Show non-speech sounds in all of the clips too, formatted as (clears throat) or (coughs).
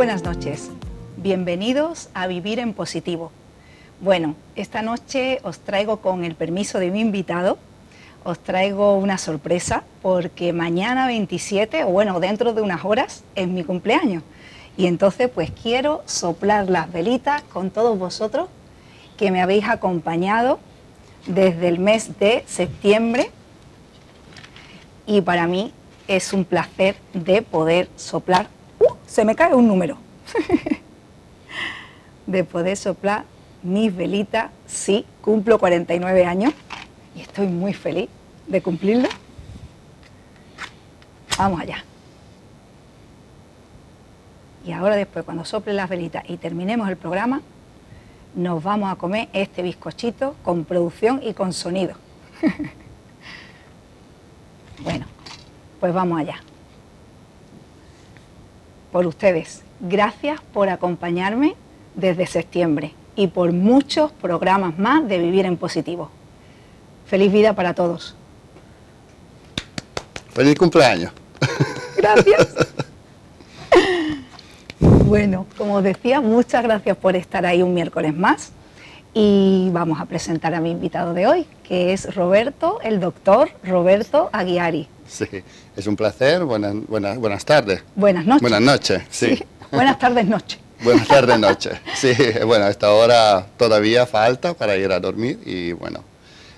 buenas noches. Bienvenidos a Vivir en Positivo. Bueno, esta noche os traigo con el permiso de mi invitado, os traigo una sorpresa porque mañana 27, o bueno, dentro de unas horas, es mi cumpleaños. Y entonces pues quiero soplar las velitas con todos vosotros que me habéis acompañado desde el mes de septiembre y para mí es un placer de poder soplar. ¡Uh! Se me cae un número. (laughs) de poder soplar mis velitas. Sí, cumplo 49 años y estoy muy feliz de cumplirlo. Vamos allá. Y ahora después, cuando sople las velitas y terminemos el programa, nos vamos a comer este bizcochito con producción y con sonido. (laughs) bueno, pues vamos allá. Por ustedes, gracias por acompañarme desde septiembre y por muchos programas más de Vivir en Positivo. Feliz vida para todos. Feliz cumpleaños. Gracias. (laughs) Bueno, como os decía, muchas gracias por estar ahí un miércoles más. Y vamos a presentar a mi invitado de hoy, que es Roberto, el doctor Roberto Aguiari. Sí, es un placer. Buenas, buenas, buenas tardes. Buenas noches. Buenas noches, sí. Buenas tardes, noche. (laughs) Buenas tardes, noche. Sí, bueno, a esta hora todavía falta para ir a dormir y bueno.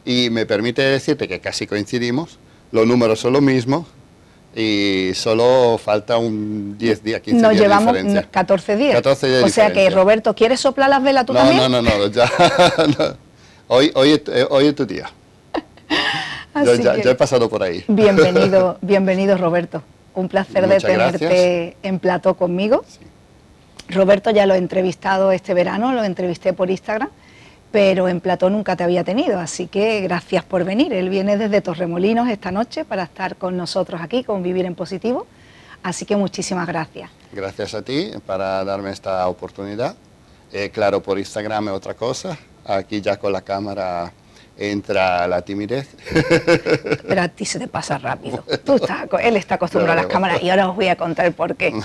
Y me permite decirte que casi coincidimos, los números son los mismos, y solo falta un 10 días, 15 Nos días llevamos de diferencia. 14 días. 14 días de o sea que. Roberto, ¿quieres soplar las velas tú no, también? no, no, no, ya, (laughs) no. Hoy, hoy, eh, hoy es tu día. Yo ya, que- ya he pasado por ahí. Bienvenido, (laughs) bienvenido Roberto. Un placer Muchas de tenerte gracias. en plató conmigo. Sí. Roberto ya lo he entrevistado este verano, lo entrevisté por Instagram, pero en plató nunca te había tenido, así que gracias por venir. Él viene desde Torremolinos esta noche para estar con nosotros aquí, con Vivir en Positivo, así que muchísimas gracias. Gracias a ti para darme esta oportunidad. Eh, claro, por Instagram es otra cosa. Aquí ya con la cámara entra la timidez. (laughs) Pero a ti se te pasa rápido. Tú estás, él está acostumbrado a las cámaras y ahora os voy a contar por qué. (laughs)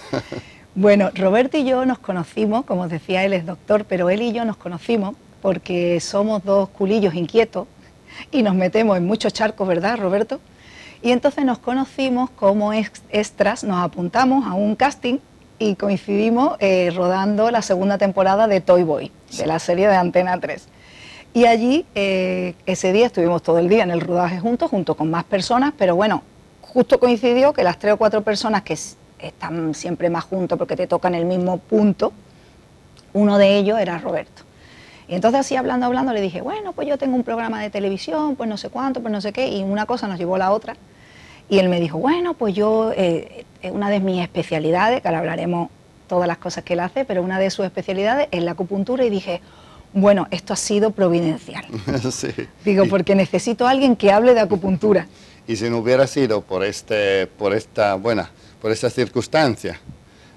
Bueno, Roberto y yo nos conocimos, como os decía, él es doctor, pero él y yo nos conocimos porque somos dos culillos inquietos y nos metemos en muchos charcos, ¿verdad, Roberto? Y entonces nos conocimos como ex- extras, nos apuntamos a un casting y coincidimos eh, rodando la segunda temporada de Toy Boy, de la serie de Antena 3. Y allí, eh, ese día estuvimos todo el día en el rodaje juntos, junto con más personas, pero bueno, justo coincidió que las tres o cuatro personas que están siempre más juntos porque te tocan el mismo punto, uno de ellos era Roberto. Y entonces así hablando, hablando, le dije, bueno, pues yo tengo un programa de televisión, pues no sé cuánto, pues no sé qué, y una cosa nos llevó a la otra. Y él me dijo, bueno, pues yo, eh, eh, una de mis especialidades, que ahora hablaremos todas las cosas que él hace, pero una de sus especialidades es la acupuntura y dije, bueno, esto ha sido providencial. (laughs) sí. Digo, porque necesito a alguien que hable de acupuntura. y si no hubiera sido por, este, por, esta, buena, por esta circunstancia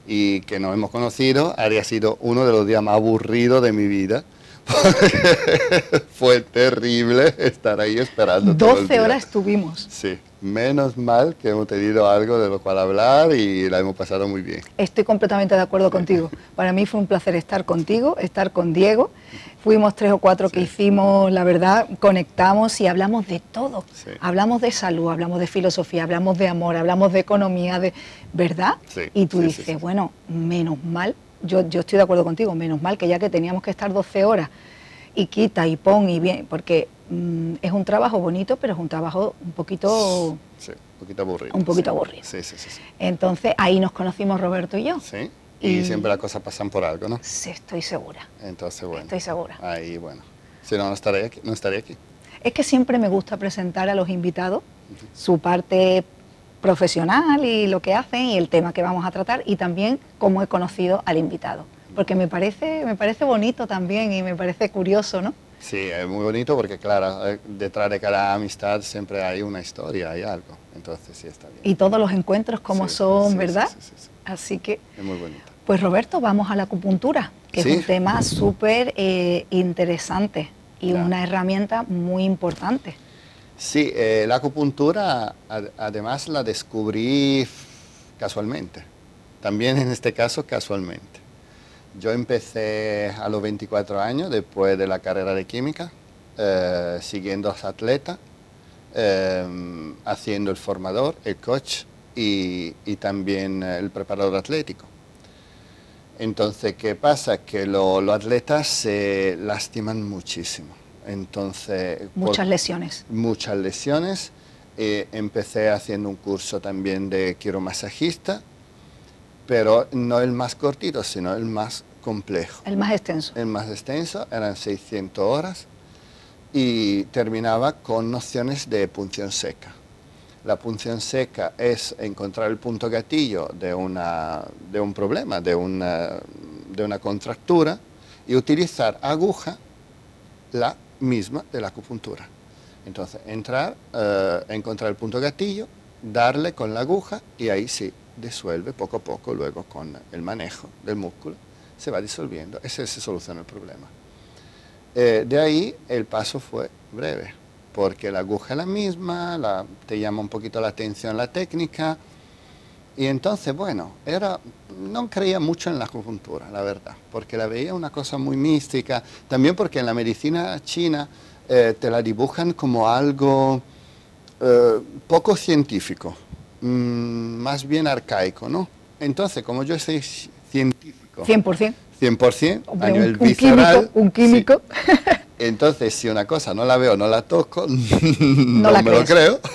y que nos hemos conocido, habría sido uno de los días más aburridos de mi vida. (laughs) Fue terrible estar ahí esperando. todo el 12 día. horas estuvimos. Sí, menos mal que hemos tenido algo de lo cual hablar y la hemos pasado muy bien. Estoy completamente de acuerdo contigo. Para mí fue un placer estar contigo, estar con Diego. Fuimos tres o cuatro que hicimos, la verdad, conectamos y hablamos de todo. Sí. Hablamos de salud, hablamos de filosofía, hablamos de amor, hablamos de economía, de ¿verdad? Y tú dices, bueno, menos mal, yo, yo estoy de acuerdo contigo, menos mal que ya que teníamos que estar 12 horas y quita y pon y bien, porque mm, es un trabajo bonito, pero es un trabajo un poquito... Sí, un poquito aburrido. Un poquito sí. aburrido. Sí, sí, sí. sí. Entonces ahí nos conocimos Roberto y yo. Sí, Y, Y- siempre las cosas pasan por algo, ¿no? Sí, estoy segura. Entonces, bueno. Estoy segura. Ahí, bueno. Si no, no estaría aquí. No estaría aquí. Es que siempre me gusta presentar a los invitados su parte profesional y lo que hacen y el tema que vamos a tratar y también cómo he conocido al invitado. Porque me parece, me parece bonito también y me parece curioso, ¿no? Sí, es muy bonito porque, claro, eh, detrás de cada amistad siempre hay una historia, hay algo. Entonces, sí, está bien. Y todos los encuentros como Sí, son, sí, ¿verdad? Sí, sí, sí, sí. Así que, Es muy bonito. pues Roberto, vamos a la acupuntura, que es un tema súper eh, interesante y Claro. una herramienta muy importante. Sí, eh, la acupuntura, ad- además, la descubrí casualmente. también en este caso casualmente. Yo empecé a los 24 años, después de la carrera de química, eh, siguiendo a los atletas, eh, haciendo el formador, el coach y, también el preparador atlético. Entonces, ¿qué pasa? Que los atletas se lastiman muchísimo. Entonces, muchas lesiones. Muchas lesiones. Eh, empecé haciendo un curso también de quiromasajista pero no el más cortito, sino el más complejo. El más extenso. El más extenso, eran 600 horas y terminaba con nociones de punción seca. La punción seca es encontrar el punto gatillo de, una, de un problema, de una, de una contractura y utilizar aguja la misma de la acupuntura. Entonces, entrar, eh, encontrar el punto gatillo, darle con la aguja y ahí sí, disuelve poco a poco, luego con el manejo del músculo, se va disolviendo, ese se soluciona el problema. Eh, de ahí el paso fue breve, porque la aguja es la misma, la, te llama un poquito la atención la técnica, y entonces, bueno, era, no creía mucho en la acupuntura, la verdad, porque la veía una cosa muy mística, también porque en la medicina china eh, te la dibujan como algo eh, poco científico, Mm, más bien arcaico, ¿no? Entonces, como yo soy científico... 100%. 100%, a nivel un, visceral... un químico. Entonces, si una cosa no la veo, no la toco, (laughs) no, me lo creo. (laughs)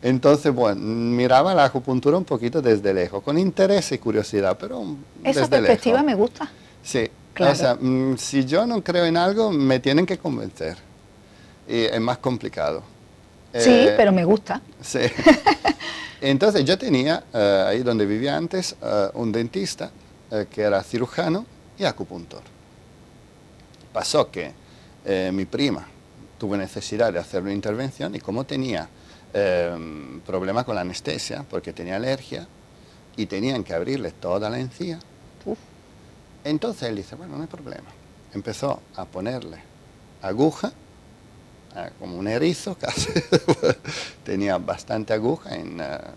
Entonces, bueno, miraba la acupuntura un poquito desde lejos, con interés y curiosidad, pero Esa perspectiva me gusta. Sí, claro. o sea, mm, si yo no creo en algo, me tienen que convencer. Y es más complicado. Sí, eh, pero me gusta. Sí. (laughs) Entonces yo tenía, eh, ahí donde vivía antes, eh, un dentista que era cirujano y acupuntor. Pasó que mi prima tuvo necesidad de hacer una intervención y como tenía problema con la anestesia, porque tenía alergia, y tenían que abrirle toda la encía, entonces él dice, bueno, no hay problema. Empezó a ponerle aguja Ah, como un erizo (laughs) casi, tenía bastante aguja en la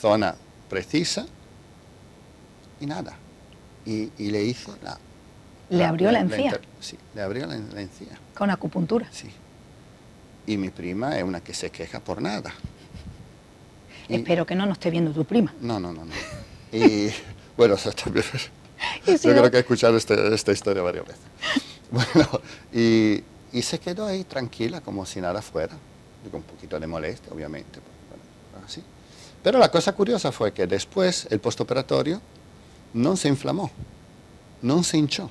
zona precisa y nada. Y, le hizo la... ¿Le abrió la, encía? sí, le abrió la, encía. ¿Con acupuntura? Sí. Y mi prima es una que se queja por nada. Espero que no nos esté viendo tu prima. No, no, no. no. Y (laughs) bueno, eso también... (laughs) Yo creo que he escuchado este, esta historia varias veces. (laughs) Bueno, y, y se quedó ahí tranquila, como si nada fuera, con un poquito de molestia, obviamente. así. Pero la cosa curiosa fue que después, el postoperatorio, no se inflamó, no se hinchó.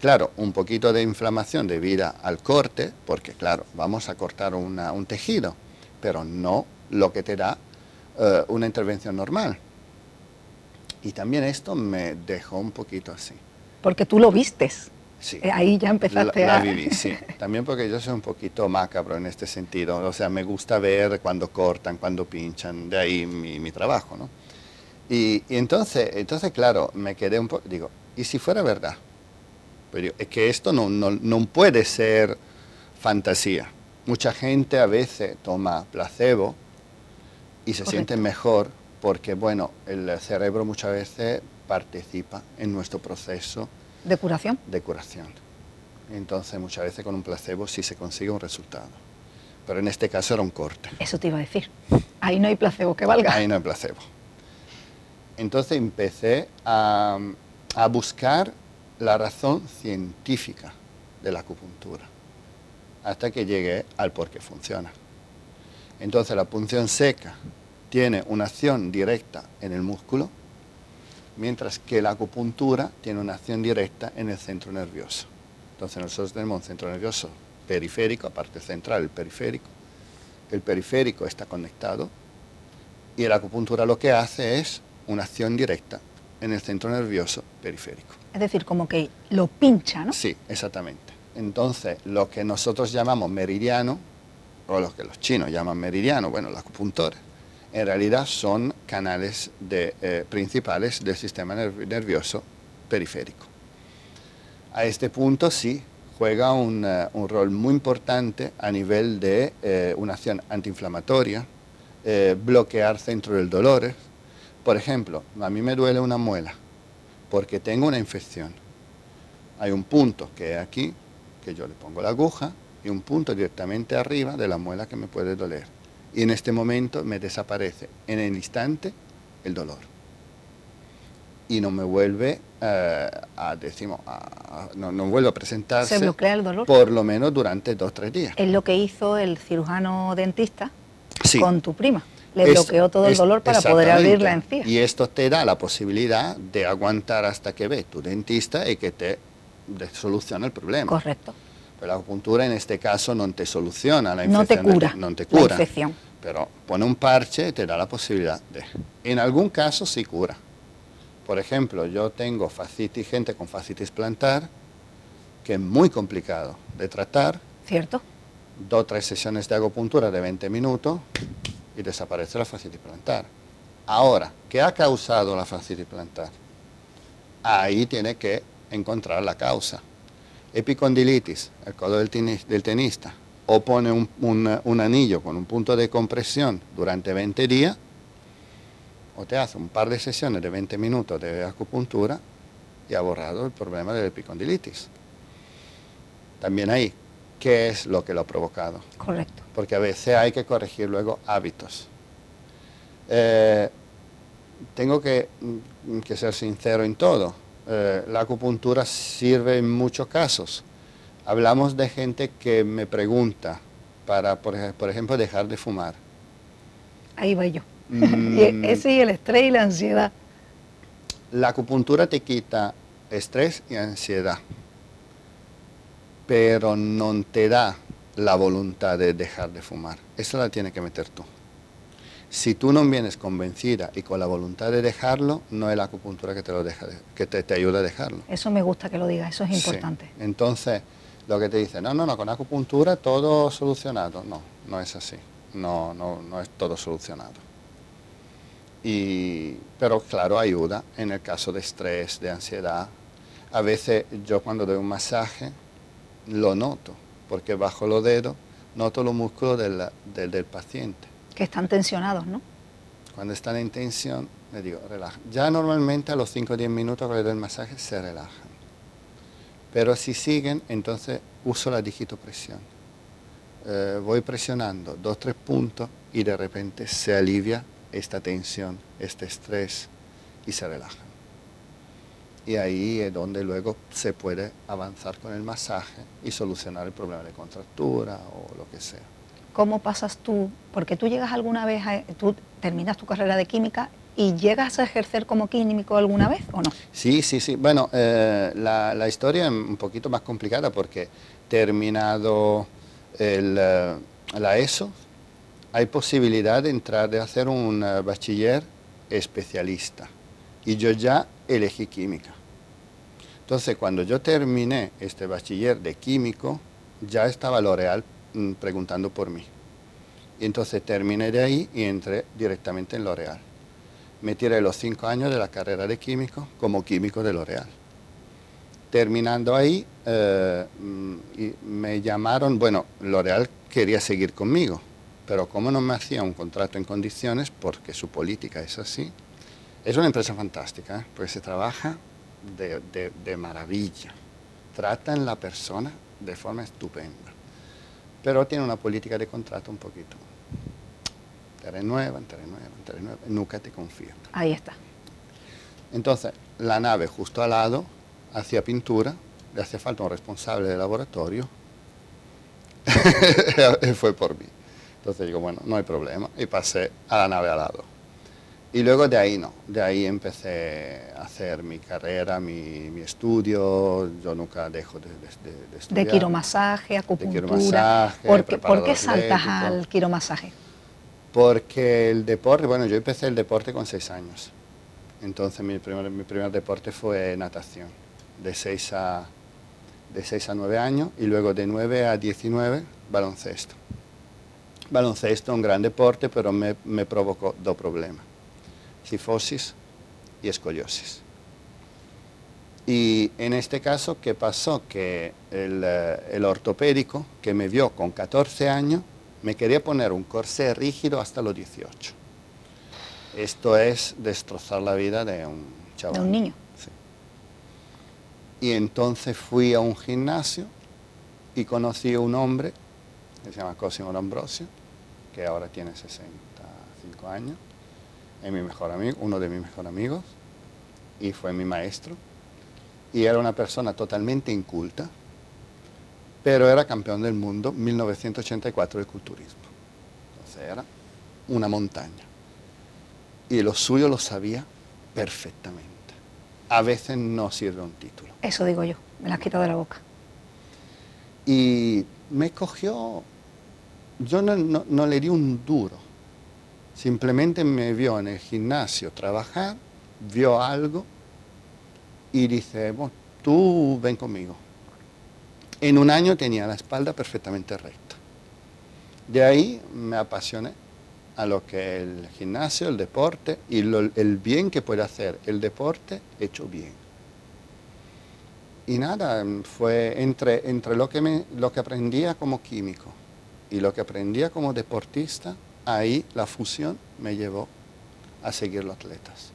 Claro, un poquito de inflamación debido al corte, porque claro, vamos a cortar un tejido, pero no lo que te da eh, una intervención normal. Y también esto me dejó un poquito así. Porque tú lo vistes. Sí. Eh, ahí ya empezaste la. La viví, sí. (laughs) También porque yo soy un poquito macabro en este sentido. O sea, me gusta ver cuando cortan, cuando pinchan, de ahí mi, trabajo, ¿no? Y, entonces, entonces, claro, me quedé un poco... Digo, ¿y si fuera verdad? Pero es que esto no, no, no puede ser fantasía. Mucha gente a veces toma placebo y se siente mejor porque, bueno, el cerebro muchas veces participa en nuestro proceso ¿De curación? De curación. Entonces muchas veces con un placebo sí se consigue un resultado. Pero en este caso era un corte. Eso te iba a decir. Ahí no hay placebo que valga. Ahí no hay placebo. Entonces empecé a, a buscar la razón científica de la acupuntura, hasta que llegué al por qué funciona. Entonces la punción seca tiene una acción directa en el músculo, mientras que la acupuntura tiene una acción directa en el centro nervioso. Entonces nosotros tenemos un centro nervioso periférico, aparte central, el periférico. El periférico está conectado y la acupuntura lo que hace es una acción directa en el centro nervioso periférico. Es decir, como que lo pincha, ¿no? Sí, exactamente. Entonces, lo que nosotros llamamos meridiano, o lo que los chinos llaman meridiano, bueno, los acupuntores, en realidad son canales eh, principales del sistema nervioso periférico. A este punto sí juega un, eh, rol muy importante a nivel de eh, una acción antiinflamatoria, bloquear centro del dolor, Por ejemplo, a mí me duele una muela porque tengo una infección. Hay un punto que es aquí, que yo le pongo la aguja, y un punto directamente arriba de la muela que me puede doler. Y en este momento me desaparece en el instante el dolor. Y no me vuelve eh, a, decimos, no, no, vuelve a presentarse. Se bloquea el dolor. Por lo menos durante dos o tres días. Es lo que hizo el cirujano dentista con tu prima. Le bloqueó todo el dolor para poder abrir la encía. Y esto te da la posibilidad de aguantar hasta que ve tu dentista y que te solucione el problema. Correcto. Pero la acupuntura en este caso no te soluciona la infección. No te cura. No te cura. La infección. Pero pone un parche y te da la posibilidad de... En algún caso sí cura. Por ejemplo, yo tengo fascitis, gente con fascitis plantar, que es muy complicado de tratar. ¿Cierto? Dos o tres sesiones de acupuntura de 20 minutos y desaparece la fascitis plantar. Ahora, ¿qué ha causado la fascitis plantar? Ahí tiene que encontrar la causa. Epicondilitis, el codo del, tenista, o pone un, anillo con un punto de compresión durante 20 días, o te hace un par de sesiones de 20 minutos de acupuntura y ha borrado el problema de la epicondilitis. También ahí, ¿qué es lo que lo ha provocado? Correcto. Porque a veces hay que corregir luego hábitos. Eh, tengo que, que ser sincero en todo eh, la acupuntura sirve en muchos casos. Hablamos de gente que me pregunta para, por, ejemplo, dejar de fumar. Ahí voy yo. Mm. (laughs) Ese y el estrés y la ansiedad. La acupuntura te quita estrés y ansiedad, pero no te da la voluntad de dejar de fumar. Eso la tienes que meter tú. Si tú no vienes convencida y con la voluntad de dejarlo, no es la acupuntura que te, lo deja, que te, ayuda a dejarlo. Eso me gusta que lo digas, eso es importante. Entonces, lo que te dice, no, no, no, con acupuntura todo solucionado. No, no es así. No, no, no es todo solucionado. Y, pero claro, ayuda en el caso de estrés, de ansiedad. A veces yo cuando doy un masaje lo noto, porque bajo los dedos noto los músculos del, del paciente que están tensionados, ¿no? Cuando están en tensión, le digo, relaja. Ya normalmente a los 5 o 10 minutos que le doy el masaje se relajan. Pero si siguen, entonces uso la digitopresión. Eh, voy presionando dos, tres puntos y de repente se alivia esta tensión, este estrés y se relajan. Y ahí es donde luego se puede avanzar con el masaje y solucionar el problema de contractura o lo que sea. ¿Cómo pasas tú? Porque tú llegas alguna vez, a, tú terminas tu carrera de química y llegas a ejercer como químico alguna vez o no? Sí, sí, sí. Bueno, eh, la, historia es un poquito más complicada porque terminado eh, la ESO, hay posibilidad de entrar, de hacer un eh, bachiller especialista. Y yo ya elegí química. Entonces, cuando yo terminé este bachiller de químico, ya estaba L'Oreal Mm, preguntando por mí. Y entonces terminé de ahí y entré directamente en L'Oreal. Me tiré los cinco años de la carrera de químico como químico de L'Oreal. Terminando ahí, eh, mm, me llamaron, bueno, L'Oreal quería seguir conmigo, pero como no me hacía un contrato en condiciones, porque su política es así, es una empresa fantástica, ¿eh? porque se trabaja de, de, de maravilla, tratan la persona de forma estupenda pero tiene una política de contrato un poquito. Te renuevan, te renuevan, te renuevan, nunca te confirman. Ahí está. Entonces, la nave justo al lado hacía pintura, le hacía falta un responsable de laboratorio, (laughs) fue por mí. Entonces digo, bueno, no hay problema, y pasé a la nave al lado. Y luego de ahí no, de ahí empecé a hacer mi carrera, mi, estudio, yo nunca dejo de, de, estudiar. De quiromasaje, acupuntura. ¿Por, qué, ¿Por qué saltas al quiromasaje? Porque el deporte, bueno, yo empecé el deporte con seis años. Entonces mi primer, mi primer deporte fue natación, de seis a, de 6 a 9 años, y luego de 9 a 19, baloncesto. Baloncesto, un gran deporte, pero me, me provocó dos problemas cifosis y escoliosis. Y en este caso, ¿qué pasó? Que el, eh, el, ortopédico que me vio con 14 años me quería poner un corsé rígido hasta los 18. Esto es destrozar la vida de un chaval. De un niño. Sí. Y entonces fui a un gimnasio y conocí a un hombre que se llama Cosimo D'Ambrosio, que ahora tiene 65 años, es mi mejor amigo, uno de mis mejores amigos, y fue mi maestro. Y era una persona totalmente inculta, pero era campeón del mundo 1984 de culturismo. Entonces era una montaña. Y lo suyo lo sabía perfectamente. A veces no sirve un título. Eso digo yo, me la has quitado de la boca. Y me cogió, yo no, no- no le di un duro, simplemente me vio en el gimnasio trabajar, vio algo y dice, bueno, tú ven conmigo. En un año tenía la espalda perfectamente recta. De ahí me apasioné a lo que el gimnasio, el deporte y el bien que puede hacer el deporte hecho bien. Y nada, fue entre, entre lo, que me, lo que aprendía como químico y lo que aprendía como deportista, ahí la fusión me llevó a seguir los atletas.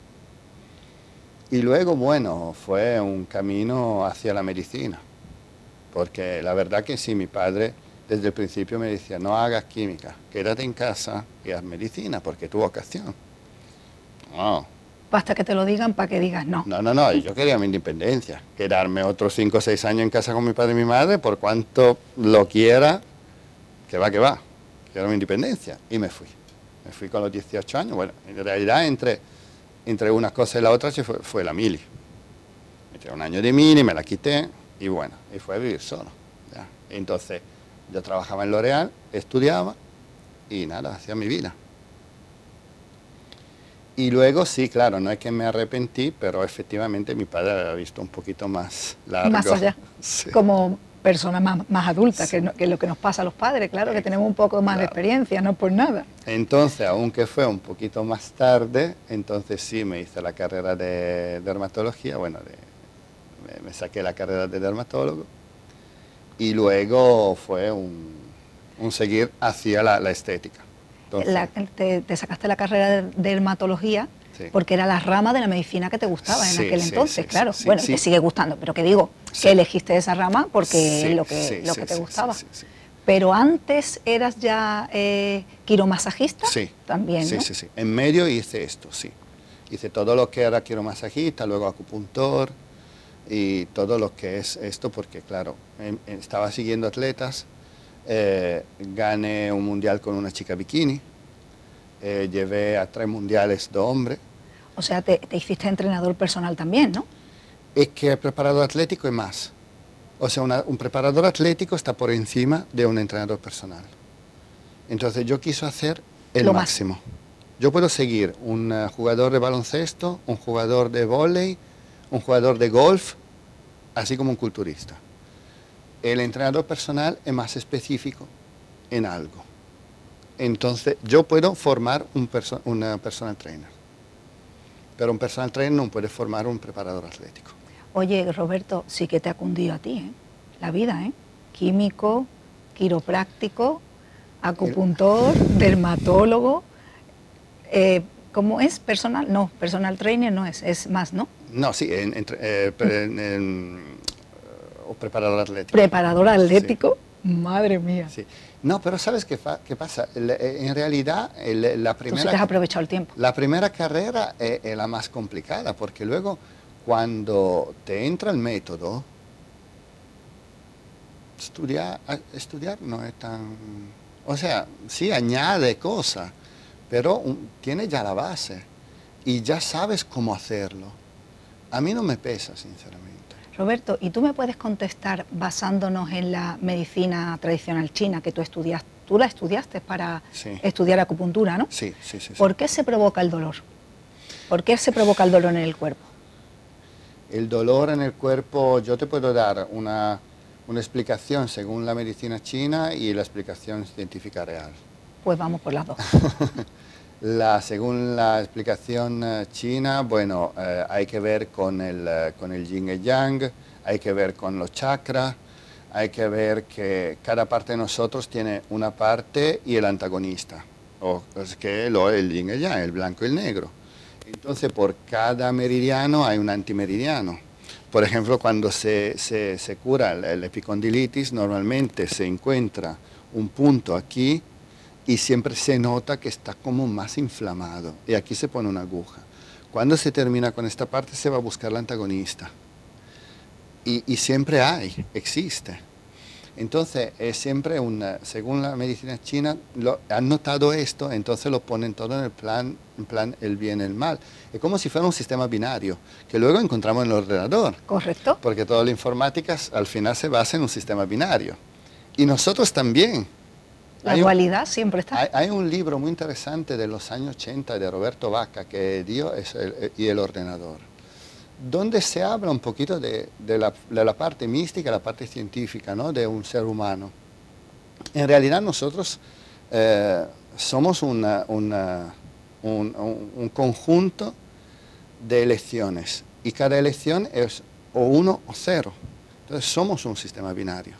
Y luego, bueno, fue un camino hacia la medicina, porque la verdad que sí, mi padre desde el principio me decía, no hagas química, quédate en casa y haz medicina, porque tu vocación. No, Basta que te lo digan para que digas no. no, no, no, yo quería mi independencia, quedarme otros 5 o 6 años en casa con mi padre y mi madre, por cuanto lo quiera, que va, que va, quiero mi independencia. Y me fui, me fui con los 18 años, bueno, en realidad entre, entre una cosa y la otra fue, fue la mili. Me tiré un año de mili, me la quité y bueno, y fue a vivir solo. ¿ya? Entonces yo trabajaba en L'Oreal, estudiaba y nada, hacía mi vida. Y luego sí, claro, no es que me arrepentí, pero efectivamente mi padre había visto un poquito más largo. Más allá. (laughs) Sí. Como persona más, más adulta, Sí. que, no- que lo que nos pasa a los padres, claro, que tenemos un poco más de experiencia, no por nada. Entonces, aunque fue un poquito más tarde, entonces sí me hice la carrera de dermatología, bueno, de- me, me saqué la carrera de dermatólogo y luego fue un, un seguir hacia la, la estética. Entonces, La- te, te sacaste la carrera de dermatología Sí. porque era la rama de la medicina que te gustaba en Sí, aquel sí, entonces, claro. bueno, te sigue gustando, pero que digo, que elegiste esa rama porque es lo que, lo que te gustaba. Pero antes eras ya eh, quiromasajista Sí. también, Sí, ¿no? sí, sí. En medio hice esto, sí. Hice todo lo que era quiromasajista, luego acupuntor y todo lo que es esto, porque claro, em, estaba siguiendo atletas, eh, gané un mundial con una chica bikini, eh, llevé a tres mundiales de hombre. O sea, te, te hiciste entrenador personal también, ¿no? Es que el preparador atlético es más. O sea, una- un preparador atlético está por encima de un entrenador personal. Entonces yo quiso hacer el Lo más. máximo. Yo puedo seguir un eh, jugador de baloncesto, un jugador de vóley, un jugador de golf, así como un culturista. El entrenador personal es más específico en algo. Entonces yo puedo formar un perso- una personal trainer, pero un personal trainer no puede formar un preparador atlético. Oye, Roberto, sí que te ha cundido a ti, ¿eh? La vida, ¿eh? Químico, quiropráctico, acupuntor, dermatólogo. eh, ¿Cómo es? ¿Personal? No, personal trainer no es, es más, ¿no? No, sí, en, eh, pre- eh, o preparador atlético. Preparador atlético. Madre mía. Sí. No, pero ¿sabes qué, pasa? Eh, en realidad, el- la, Tú sí primera, que has aprovechado el tiempo. la primera carrera es, es la más complicada, porque luego cuando te entra el método, estudiar, estudiar no es tan... O sea, sí añade cosas, pero tiene ya la base y ya sabes cómo hacerlo. A mí no me pesa, sinceramente. Roberto, ¿y tú me puedes contestar basándonos en la medicina tradicional china que tú estudias? Tú la estudiaste para Sí. estudiar acupuntura, ¿no? Sí, sí, sí. sí. ¿Por qué se provoca el dolor? ¿Por qué se provoca el dolor en el cuerpo? El dolor en el cuerpo, yo te puedo dar una, una explicación según la medicina china y la explicación científica real. Pues vamos por las dos. (laughs) La, según la explicación eh, china, bueno, eh, hay que ver con el, eh, con el yin y yang, hay que ver con los chakras, hay que ver que cada parte de nosotros tiene una parte y el antagonista. o es que lo, el yin y el yang, el blanco y el negro. Entonces, por cada meridiano hay un antimeridiano. Por ejemplo, cuando se, se, se cura el epicondilitis, normalmente se encuentra un punto aquí y siempre se nota que está como más inflamado. Y aquí se pone una aguja. Cuando se termina con esta parte, se va a buscar la antagonista. Y, y siempre hay, existe. Entonces, es siempre una, según la medicina china, lo, han notado esto, entonces lo ponen todo en el plan, en plan el bien y el mal. Es como si fuera un sistema binario, que luego encontramos en el ordenador. Correcto. Porque toda la informática al final se basa en un sistema binario. Y nosotros también. La Hay un- dualidad siempre está. hay, hay un libro muy interesante de los años 80 de Roberto Vaca, que Dios es el- y el ordenador, donde se habla un poquito de, de la, de la parte mística, la parte científica ¿no? de un ser humano. En realidad nosotros eh, somos una- una- un, un- un conjunto de elecciones y cada elección es o uno o cero. Entonces somos un sistema binario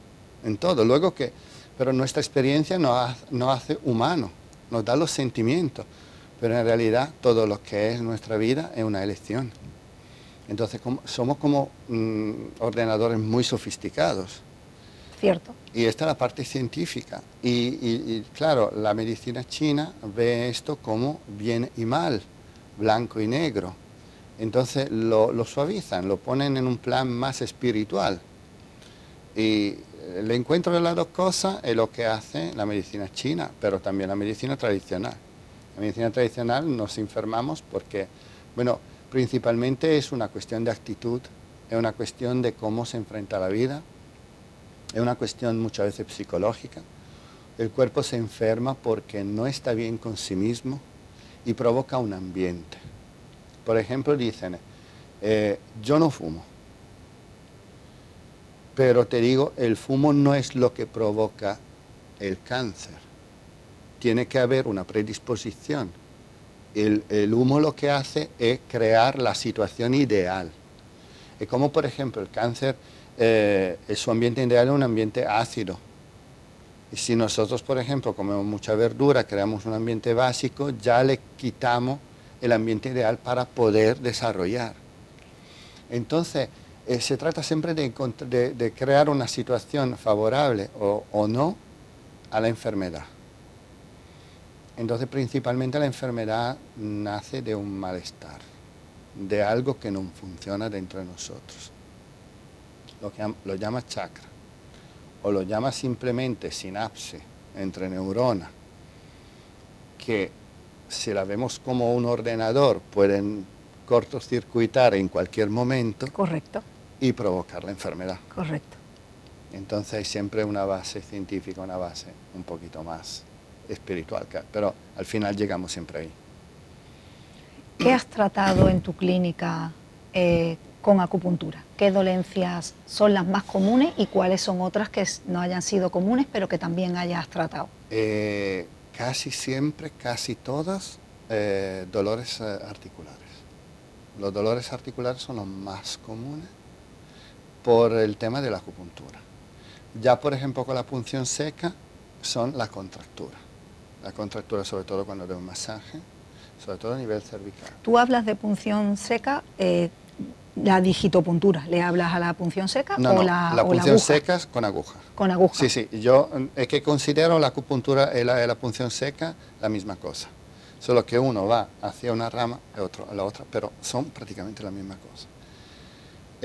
en todo. Luego que, pero nuestra experiencia nos hace, nos hace humano, nos da los sentimientos, pero en realidad todo lo que es nuestra vida es una elección. Entonces como- somos como mm, ordenadores muy sofisticados. Cierto. Y esta es la parte científica. Y, y- y, claro, la medicina china ve esto como bien y mal, blanco y negro. Entonces lo, lo suavizan, lo ponen en un plan más espiritual. Y el encuentro de las dos cosas es lo que hace la medicina china, pero también la medicina tradicional. La medicina tradicional nos enfermamos porque, bueno, principalmente es una cuestión de actitud, es una cuestión de cómo se enfrenta la vida, es una cuestión muchas veces psicológica. El cuerpo se enferma porque no está bien con sí mismo y provoca un ambiente. Por ejemplo, dicen, eh, yo no fumo, pero te digo, el fumo no es lo que provoca el cáncer. Tiene que haber una predisposición. El, humo lo que hace es crear la situación ideal. Como, por ejemplo, el cáncer, eh, su ambiente ideal es un ambiente ácido. Y si nosotros, por ejemplo, comemos mucha verdura, creamos un ambiente básico, ya le quitamos el ambiente ideal para poder desarrollar. Entonces, eh, se trata siempre de, de- crear una situación favorable o, no a la enfermedad. Entonces, principalmente la enfermedad nace de un malestar, de algo que no funciona dentro de nosotros. Lo, que lo llama chakra, o lo llama simplemente sinapse entre neuronas, que si la vemos como un ordenador pueden cortocircuitar en cualquier momento Correcto, y provocar la enfermedad. correcto. Entonces hay siempre una base científica, una base un poquito más espiritual, pero al final llegamos siempre ahí. ¿Qué has tratado en tu clínica eh, con acupuntura? ¿Qué dolencias son las más comunes y cuáles son otras que no hayan sido comunes pero que también hayas tratado? Eh, casi siempre, casi todas, eh, dolores eh, articulares. Los dolores articulares son los más comunes por el tema de la acupuntura. Ya, por ejemplo, con la punción seca son la contractura. La contractura, sobre todo cuando doy un masaje, sobre todo a nivel cervical. Tú hablas de punción seca, eh, la digitopuntura. ¿Le hablas a la punción seca No, o no, la, la o punción aguja? seca es con aguja. Con aguja. Sí, sí, yo mm, es que considero la acupuntura y la, y la punción seca la misma cosa. Solo que uno va hacia una rama y otro a la otra, pero son prácticamente la misma cosa.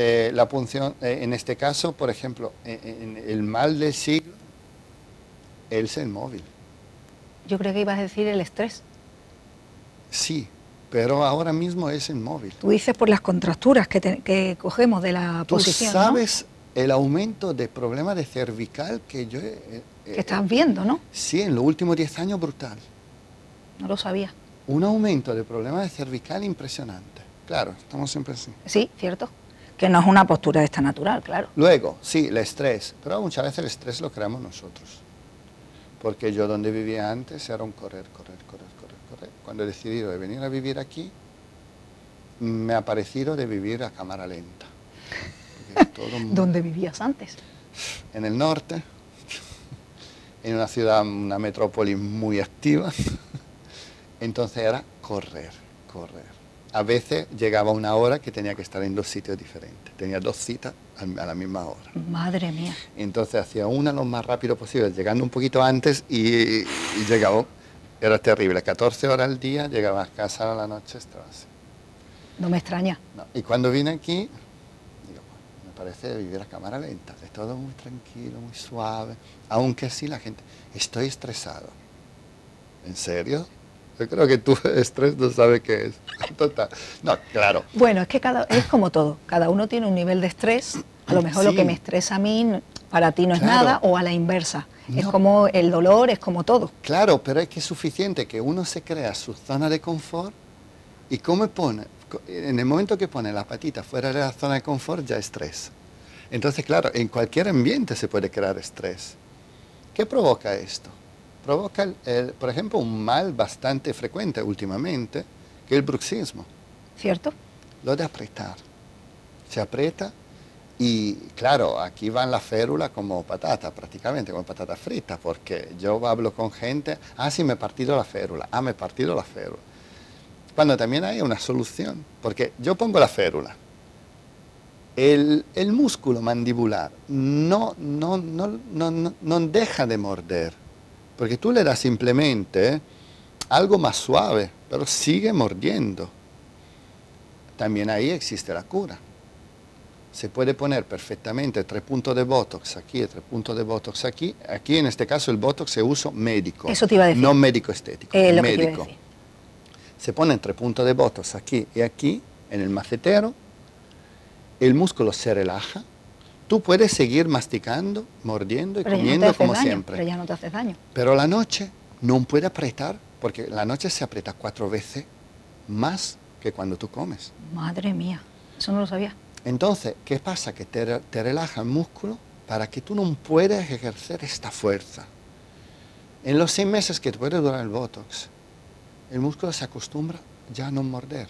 Eh, la punción, eh, en este caso, por ejemplo, en, en el mal del siglo es el móvil. Yo creo que ibas a decir el estrés. Sí, pero ahora mismo es el móvil. Tú dices por las contracturas que, te- que cogemos de la Tú posición, ¿no? sabes el aumento de problemas de cervical que yo he- Que estás viendo, ¿no? Sí, en los últimos 10 años brutal. No lo sabía. Un aumento de problemas de cervical impresionante. Claro, estamos siempre así. Sí, cierto. Que no es una postura esta natural, claro. Luego, sí, el estrés, pero muchas veces el estrés lo creamos nosotros. Porque yo donde vivía antes era un correr, correr, correr, correr, correr. Cuando he decidido de venir a vivir aquí, me ha parecido de vivir a cámara lenta. Todo (laughs) ¿Dónde vivías antes? en el norte, en una ciudad, una metrópoli muy activa, Entonces era correr, correr. A veces llegaba una hora que tenía que estar en dos sitios diferentes. Tenía dos citas a la misma hora. Madre mía. Entonces hacía una lo más rápido posible, llegando un poquito antes y, llegaba. Era terrible. 14 horas al día, llegaba a casa a la noche, estaba así. No me extraña. Y cuando vine aquí, digo, me parece vivir a cámara lenta. Es todo muy tranquilo, muy suave. Aunque sí la gente, estoy estresado. ¿En serio? Yo creo que tu (laughs) estrés no sabe qué es. (laughs) Total. No, claro. Bueno, es que cada, es como todo. Cada uno tiene un nivel de estrés. A lo mejor lo que me estresa a mí, para ti no es nada, o a la inversa. Es como el dolor, es como todo. Claro, pero es que es suficiente que uno se crea su zona de confort y como pone, en el momento que pone la patita fuera de la zona de confort ya es estrés. Entonces, claro, en cualquier ambiente se puede crear estrés. ¿Qué provoca esto? Provoca, por ejemplo, un mal bastante frecuente últimamente, que es el bruxismo. ¿Cierto? Lo de apretar. Se aprieta y, claro, aquí van la férula como patata, prácticamente, como patata frita, porque yo hablo con gente, ah, sí, me he partido la férula, ah, me he partido la férula cuando también hay una solución, porque yo pongo la férula, el, músculo mandibular no, no, no, no, deja de morder, porque tú le das simplemente algo más suave, pero sigue mordiendo. También ahí existe la cura. Se puede poner perfectamente tres puntos de Botox aquí y tres puntos de Botox aquí. Aquí en este caso el Botox se usa médico, Eso te iba a decir. no médico estético, médico se ponen tres puntos de botox aquí y aquí, en el macetero, el músculo se relaja, tú puedes seguir masticando, mordiendo y comiendo como siempre. Pero ya no te haces daño. Pero la noche no puede apretar, porque la noche se aprieta cuatro veces más que cuando tú comes. Madre mía, eso no lo sabía. Entonces, ¿qué pasa? Que te, te relaja el músculo para que tú no puedas ejercer esta fuerza. En los seis meses que te puede durar el Botox, el músculo se acostumbra ya a no morder.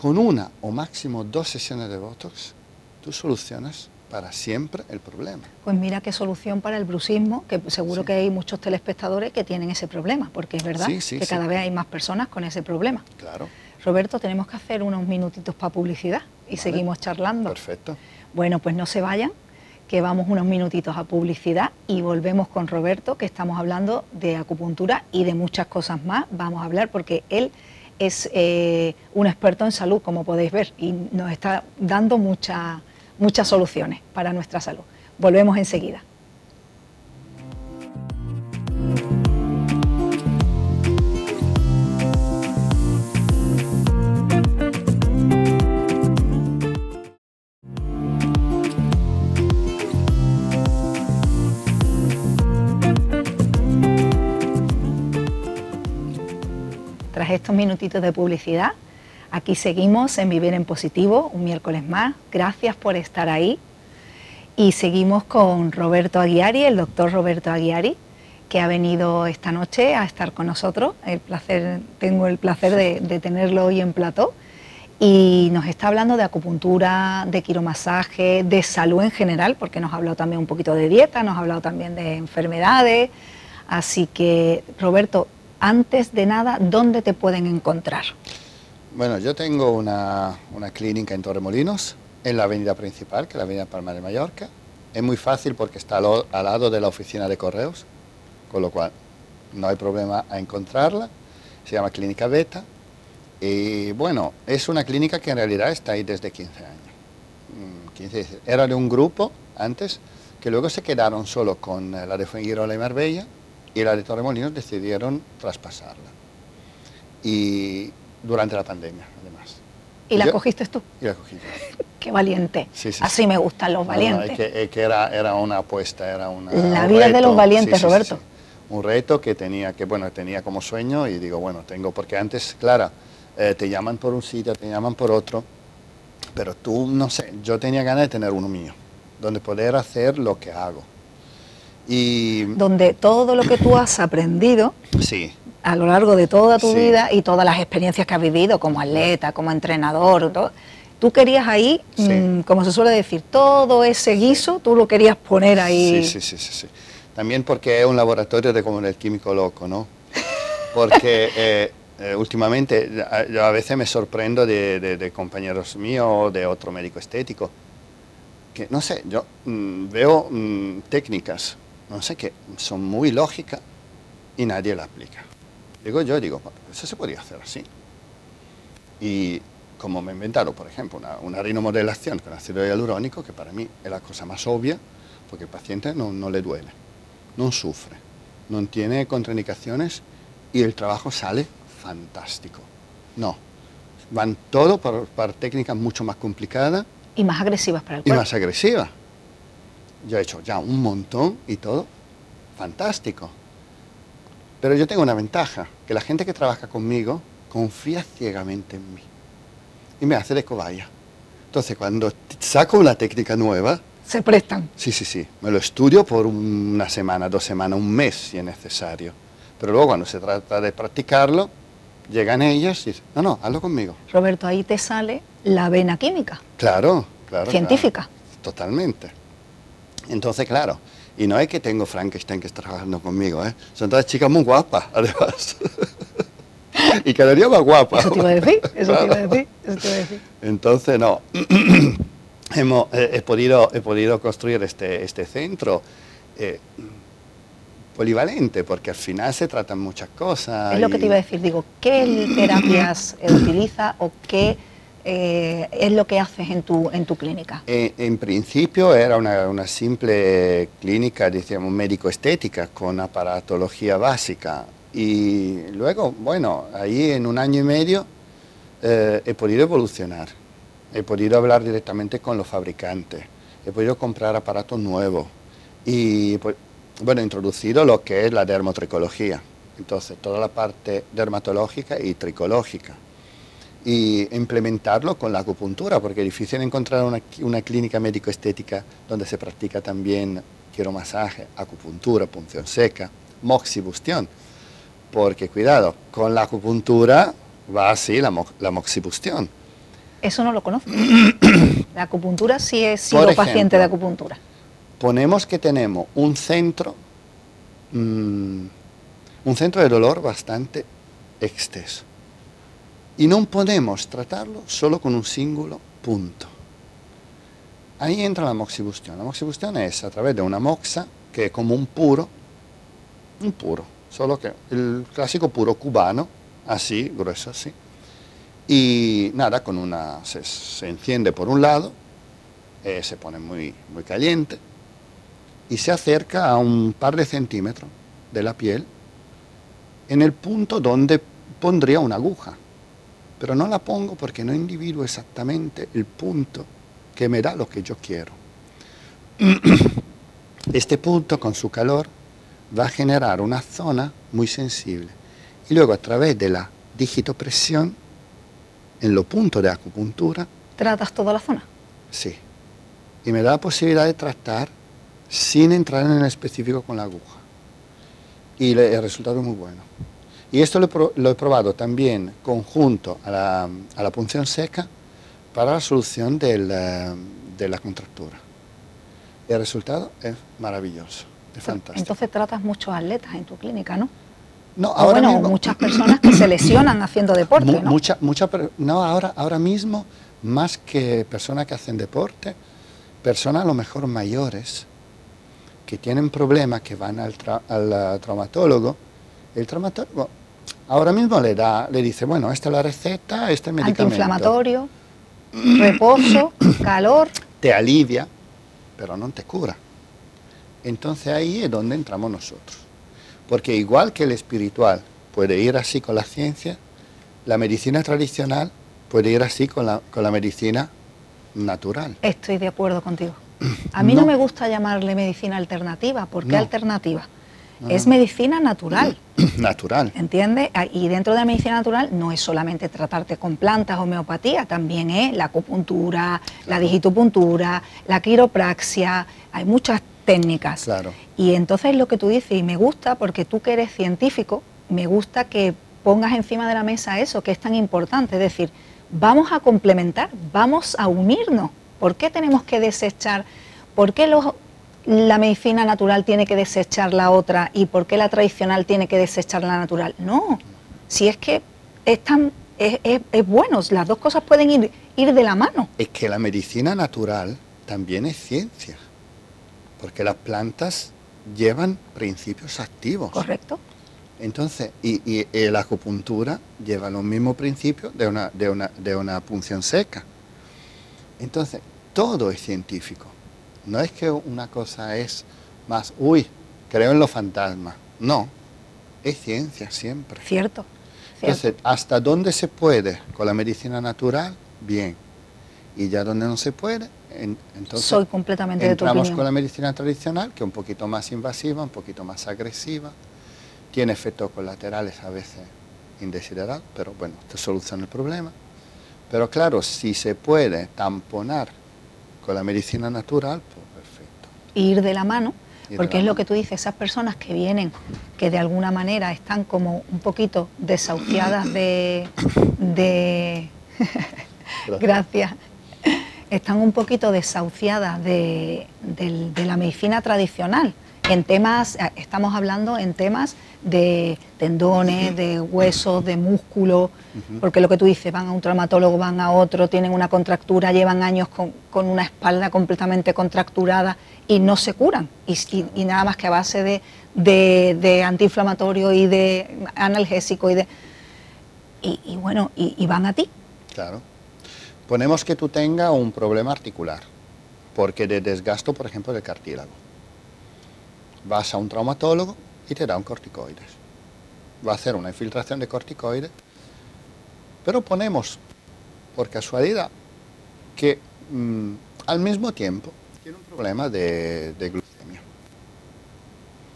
Con una o máximo dos sesiones de Botox, tú solucionas para siempre el problema. Pues mira qué solución para el bruxismo, que seguro que hay muchos telespectadores que tienen ese problema, porque es verdad que cada vez hay más personas con ese problema. Claro. Roberto, tenemos que hacer unos minutitos para publicidad y seguimos charlando. Perfecto. Bueno, pues no se vayan, que vamos unos minutitos a publicidad y volvemos con Roberto, que estamos hablando de acupuntura y de muchas cosas más. Vamos a hablar porque él es eh, un experto en salud, como podéis ver, y nos está dando muchas soluciones para nuestra salud. Volvemos enseguida. estos minutitos de publicidad, aquí seguimos en Vivir en Positivo, un miércoles más. Gracias por estar ahí. Y seguimos con Roberto Aguiari, el doctor Roberto Aguiari, que ha venido esta noche a estar con nosotros. El placer, tengo el placer de, tenerlo hoy en plató. Y nos está hablando de acupuntura, de quiromasaje, de salud en general, porque nos ha hablado también un poquito de dieta, nos ha hablado también de enfermedades. Así que, Roberto, antes de nada, ¿dónde te pueden encontrar? Bueno, yo tengo una, clínica en Torremolinos, en la avenida principal, que es la avenida Palma de Mallorca. Es muy fácil porque está al, lado de la oficina de correos, con lo cual no hay problema a encontrarla. Se llama Clínica Beta. Y bueno, es una clínica que en realidad está ahí desde 15 años. 15, mm, era de un grupo antes, que luego se quedaron solo con la de Fuengirola y Marbella, y la de Torremolinos decidieron traspasarla. Y durante la pandemia, además. ¿Y la cogiste tú? Y la cogí. (laughs) Qué valiente. Así me gustan los valientes. que, era, era una apuesta, era una... La vida de los valientes, Roberto. Un reto que tenía, que bueno, tenía como sueño y digo, bueno, tengo, porque antes, claro, eh, te llaman por un sitio, te llaman por otro, pero tú, no sé, yo tenía ganas de tener uno mío, donde poder hacer lo que hago. Y... Donde todo lo que tú has aprendido sí. A lo largo de toda tu vida y todas las experiencias que has vivido como atleta, como entrenador, tú querías ahí, mm, como se suele decir, todo ese guiso, tú lo querías poner ahí. Sí, sí, sí, sí. También porque es un laboratorio de como el químico loco, ¿no? porque (laughs) eh, eh, últimamente yo a veces me sorprendo de, compañeros míos o de otro médico estético, que no sé, yo mm, veo mm, técnicas, no sé, que son muy lógicas y nadie la aplica. Digo yo, digo, eso se podría hacer así. Y como me inventaron, por ejemplo, una, una rinomodelación con ácido hialurónico, que para mí es la cosa más obvia, porque el paciente no, no le duele, no sufre, no tiene contraindicaciones y el trabajo sale fantástico. No, van todo para, técnicas mucho más complicadas. Y más agresivas para el cuerpo. Y más agresivas. Yo he hecho ya un montón y todo fantástico. Pero yo tengo una ventaja, que la gente que trabaja conmigo confía ciegamente en mí y me hace de cobaya. Entonces, cuando saco una técnica nueva... Se prestan. Sí, sí, sí. Me lo estudio por una semana, dos semanas, un mes si es necesario. Pero luego cuando se trata de practicarlo, llegan ellas y dicen, no, no, hazlo conmigo. Roberto, ahí te sale la vena química. Claro, claro. Científica. Totalmente. Entonces, claro, y no es que tengo Frankenstein que está trabajando conmigo, ¿eh? son todas chicas muy guapas, (laughs) además. y cada día más guapas. Eso te iba a decir, eso te iba a decir, eso te iba a decir. Entonces, no, (clears throat) Hemos, eh, he, podido, he podido construir este, este centro. Eh, polivalente, porque al final se tratan muchas cosas. Es lo que te iba a decir, digo, ¿qué terapias utiliza o qué eh, es lo que haces en tu, en tu clínica? En, principio era una, simple clínica, decíamos, médico-estética con aparatología básica. Y luego, bueno, ahí en un año y medio eh, he podido evolucionar, he podido hablar directamente con los fabricantes, he podido comprar aparatos nuevos y pues, bueno, introducido lo que es la dermotricología. Entonces, toda la parte dermatológica y tricológica. Y implementarlo con la acupuntura, porque es difícil encontrar una, clínica médico-estética donde se practica también quiromasaje, acupuntura, punción seca, moxibustión. Porque, cuidado, con la acupuntura va así la, moxibustión. Eso no lo conozco. (clears throat) la acupuntura sí he sido paciente de acupuntura ponemos que tenemos un centro, mm, un centro de dolor bastante exceso. Y no podemos tratarlo solo con un singulo punto. Ahí entra la moxibustión. La moxibustión es a través de una moxa que es como un puro, un puro, solo que el clásico puro cubano, así, grueso así. Y nada, con una, se, enciende por un lado, eh, se pone muy, muy caliente, y se acerca a un par de centímetros de la piel en el punto donde pondría una aguja. Pero no la pongo porque no individuo exactamente el punto que me da lo que yo quiero. (clears throat) Este punto con su calor va a generar una zona muy sensible y luego a través de la digitopresión en los puntos de acupuntura... ¿Tratas toda la zona? Sí. Y me da la posibilidad de tratar sin entrar en el específico con la aguja. Y el resultado es muy bueno. Y esto lo, he probado también conjunto a la, punción seca para la solución de la contractura. El resultado es maravilloso, es fantástico. Entonces tratas muchos atletas en tu clínica, ¿no? No, ahora bueno, muchas personas que se lesionan haciendo deporte, ¿no? Mucha, mucha, no, ahora, ahora mismo, más que personas que hacen deporte, personas a lo mejor mayores, que tienen problemas, que van al, traumatólogo, el traumatólogo ahora mismo le, da, le dice, bueno, esta es la receta, este medicamento. Antiinflamatorio, (clears throat) reposo, (clears throat) calor. Te alivia, pero no te cura. Entonces ahí es donde entramos nosotros. Porque igual que el espiritual puede ir así con la ciencia, la medicina tradicional puede ir así con la, con la medicina natural. Estoy de acuerdo contigo. A mí (clears throat) no, me gusta llamarle medicina alternativa. ¿Por qué alternativa? Es medicina natural. (clears throat) Natural. ¿Entiendes? Ah, y dentro de la medicina natural no es solamente tratarte con plantas, homeopatía, también es la acupuntura, la digitopuntura, la quiropraxia, hay muchas técnicas. Claro. Y entonces lo que tú dices, y me gusta porque tú que eres científico, me gusta que pongas encima de la mesa eso que es tan importante, es decir, vamos a complementar, vamos a unirnos ¿Por qué tenemos que desechar? ¿Por qué los, la medicina natural tiene que desechar la otra y por qué la tradicional tiene que desechar la natural. No, si es que es, tan, es, bueno, las dos cosas pueden ir, ir de la mano. Es que la medicina natural también es ciencia, porque las plantas llevan principios activos. Correcto. Entonces, y, y, la acupuntura lleva los mismos principios de una, de, una, de una punción seca. Entonces, todo es científico. No es que una cosa es más, uy, creo en los fantasmas. No, es ciencia siempre. Cierto. Entonces, hasta dónde se puede con la medicina natural, bien. Y ya donde no se puede, entonces Soy completamente entramos de tu con la medicina tradicional, que es un poquito más invasiva, un poquito más agresiva, tiene efectos colaterales a veces indesiderados, pero bueno, esto soluciona el problema. Pero claro, si se puede tamponar con la medicina natural, pues perfecto. Ir de la mano, porque es lo que tú dices, esas personas que vienen, que de alguna manera están como un poquito desahuciadas de... (coughs) Gracias. Están un poquito desahuciadas de la medicina tradicional en temas, eh, estamos hablando en temas de tendones, de huesos, de músculo, porque lo que tú dices, van a un traumatólogo, van a otro, tienen una contractura, llevan años con, una espalda completamente contracturada y no se curan. Y, nada más que a base de, de, antiinflamatorio y de analgésico y de... Y, bueno, y, van a ti. Claro. Ponemos que tú tengas un problema articular, porque de desgasto, por ejemplo, del cartílago vas a un traumatólogo y te da un corticoides. Va a hacer una infiltración de corticoides, pero ponemos, por casualidad, que mm, al mismo tiempo tiene un problema de, glucemia.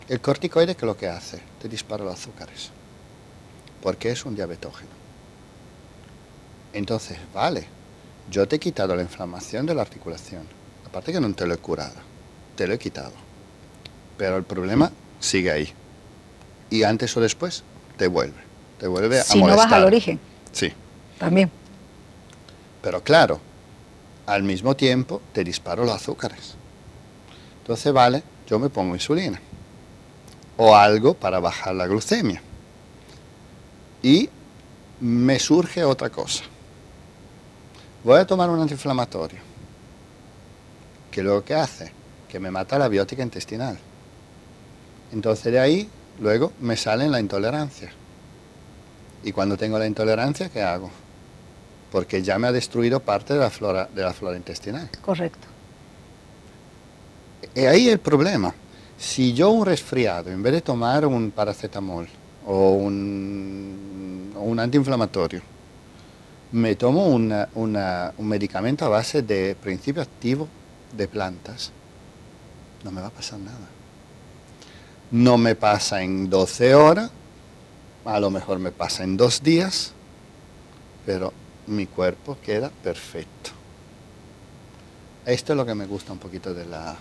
El corticoide, que lo que hace? Te dispara los azúcares, porque es un diabetógeno. Entonces, vale, yo te he quitado la inflamación de la articulación, aparte que no te lo he curado, te lo he quitado pero el problema sigue ahí. Y antes o después te vuelve, te vuelve a molestar. Si no vas al origen. Sí. También. Pero claro, al mismo tiempo te disparo los azúcares. Entonces, vale, yo me pongo insulina. O algo para bajar la glucemia. Y me surge otra cosa. Voy a tomar un antiinflamatorio. ¿Qué luego que hace? Que me mata la biótica intestinal. Entonces de ahí luego me sale la intolerancia. Y cuando tengo la intolerancia, ¿qué hago? Porque ya me ha destruido parte de la flora, de la flora intestinal. Correcto. Y ahí el problema. Si yo un resfriado, en vez de tomar un paracetamol o un, un antiinflamatorio, me tomo un medicamento a base de principio activo de plantas, no me va a pasar nada. No me pasa en 12 horas, a lo mejor me pasa en dos días, pero mi cuerpo queda perfecto. Esto es lo que me gusta un poquito de la,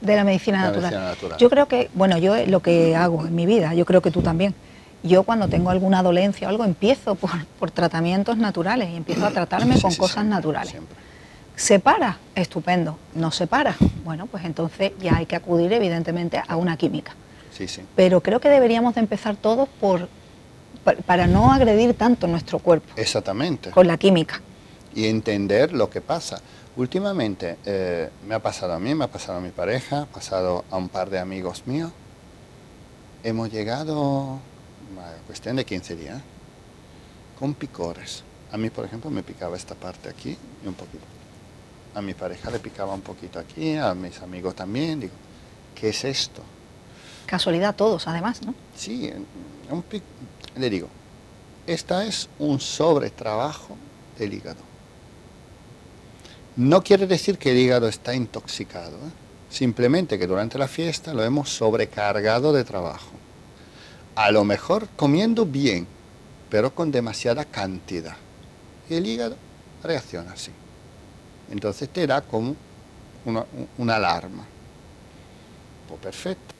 de la, medicina, natural. Yo creo que, bueno, yo lo que hago en mi vida, yo creo que tú también. Yo cuando tengo alguna dolencia o algo empiezo por, tratamientos naturales y empiezo a tratarme con cosas naturales. ¿Se para? Estupendo. ¿No se para? Bueno, pues entonces ya hay que acudir evidentemente a una química. Pero creo que deberíamos de empezar todos por, para no agredir tanto nuestro cuerpo. Exactamente. Con la química. Y entender lo que pasa. Últimamente eh, me ha pasado a mí, me ha pasado a mi pareja, ha pasado a un par de amigos míos. Hemos llegado, a cuestión de 15 días, con picores. A mí, por ejemplo, me picaba esta parte aquí y un poquito. A mi pareja le picaba un poquito aquí, a mis amigos también. Digo, ¿qué es esto? Casualidad todos, además, ¿no? Sí, le digo, esta es un sobretrabajo del hígado. No quiere decir que el hígado está intoxicado, ¿eh? simplemente que durante la fiesta lo hemos sobrecargado de trabajo. A lo mejor comiendo bien, pero con demasiada cantidad. Y el hígado reacciona así. Entonces te da como una, una alarma. Pues perfecto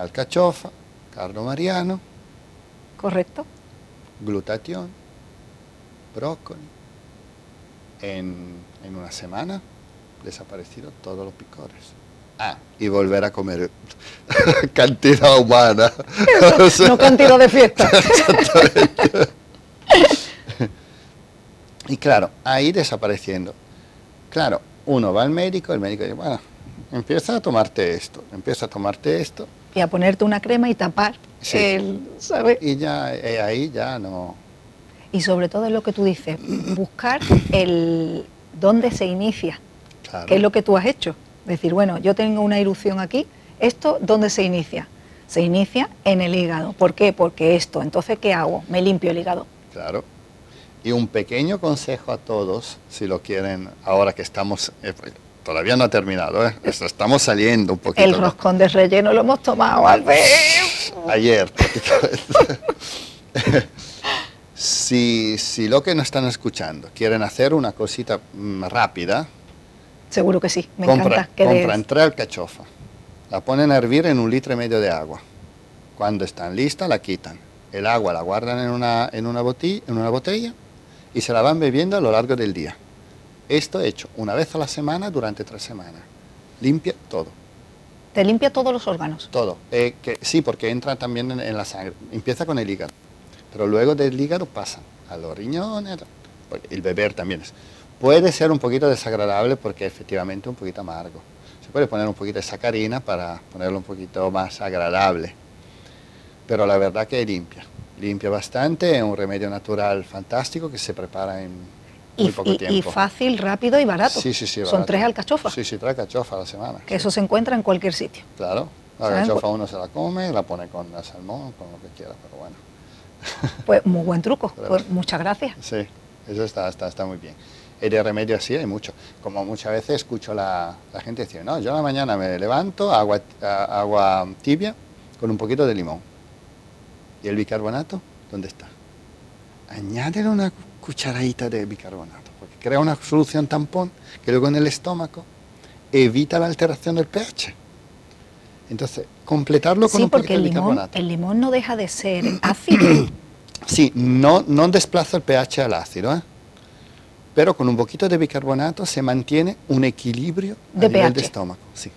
alcachofa, cardo mariano. Correcto. Glutatión, brócoli. En, una semana desaparecido todos los picores. Ah, y volver a comer (laughs) cantidad humana. (laughs) no cantidad de fiesta. (laughs) y claro, ahí desapareciendo. Claro, uno va al médico, el médico dice, bueno, empieza a tomarte esto, empieza a tomarte esto. Y a ponerte una crema y tapar el, ¿sabes? Y ya eh, ahí ya no... Y sobre todo es lo que tú dices, buscar el dónde se inicia, claro. que es lo que tú has hecho. Decir, bueno, yo tengo una erupción aquí, ¿esto dónde se inicia? Se inicia en el hígado. ¿Por qué? Porque esto. Entonces, ¿qué hago? Me limpio el hígado. Claro. Y un pequeño consejo a todos, si lo quieren, ahora que estamos, eh, todavía no ha terminado, ¿eh? estamos saliendo un poquito. El roscón de relleno lo hemos tomado al Ayer, (laughs) si, si lo que nos están escuchando quieren hacer una cosita mm, rápida, Seguro que sí, me compra, encanta. compran tres alcachofas, la ponen a hervir en un litro y medio de agua. Cuando están listas, la quitan. El agua la guardan en una, en una, botella, en una botella y se la van bebiendo a lo largo del día. Esto hecho una vez a la semana durante tres semanas. Limpia todo. ¿Te limpia todos los órganos? Todo. Eh, que, sí, porque entra también en, la sangre. Empieza con el hígado. Pero luego del hígado pasa a los riñones. El beber también es. Puede ser un poquito desagradable porque efectivamente un poquito amargo. Se puede poner un poquito de sacarina para ponerlo un poquito más agradable. Pero la verdad que limpia limpia bastante, es un remedio natural fantástico que se prepara en muy poco tiempo. Y fácil, rápido y barato. Sí, sí, sí. Son tres alcachofas. Sí, sí, tres alcachofas a la semana. Que eso se encuentra en cualquier sitio. Claro, la alcachofa uno se la come, la pone con la salmón, con lo que quiera, pero bueno. (laughs) Pues muy buen truco, pues, muchas gracias. Sí, eso está, está, está muy bien. Y de remedio así hay mucho. Como muchas veces escucho la, la gente decir, no, yo a la mañana me levanto, agua, agua tibia con un poquito de limón ¿Y el bicarbonato? ¿Dónde está? Añádele una cucharadita de bicarbonato, porque crea una solución tampón que luego en el estómago evita la alteración del pH. Entonces, completarlo con un poquito de bicarbonato. el limón no deja de ser (clears throat) ácido. sí, no, no desplaza el pH al ácido, ¿eh? pero con un poquito de bicarbonato se mantiene un equilibrio de a nivel de estómago. Sí.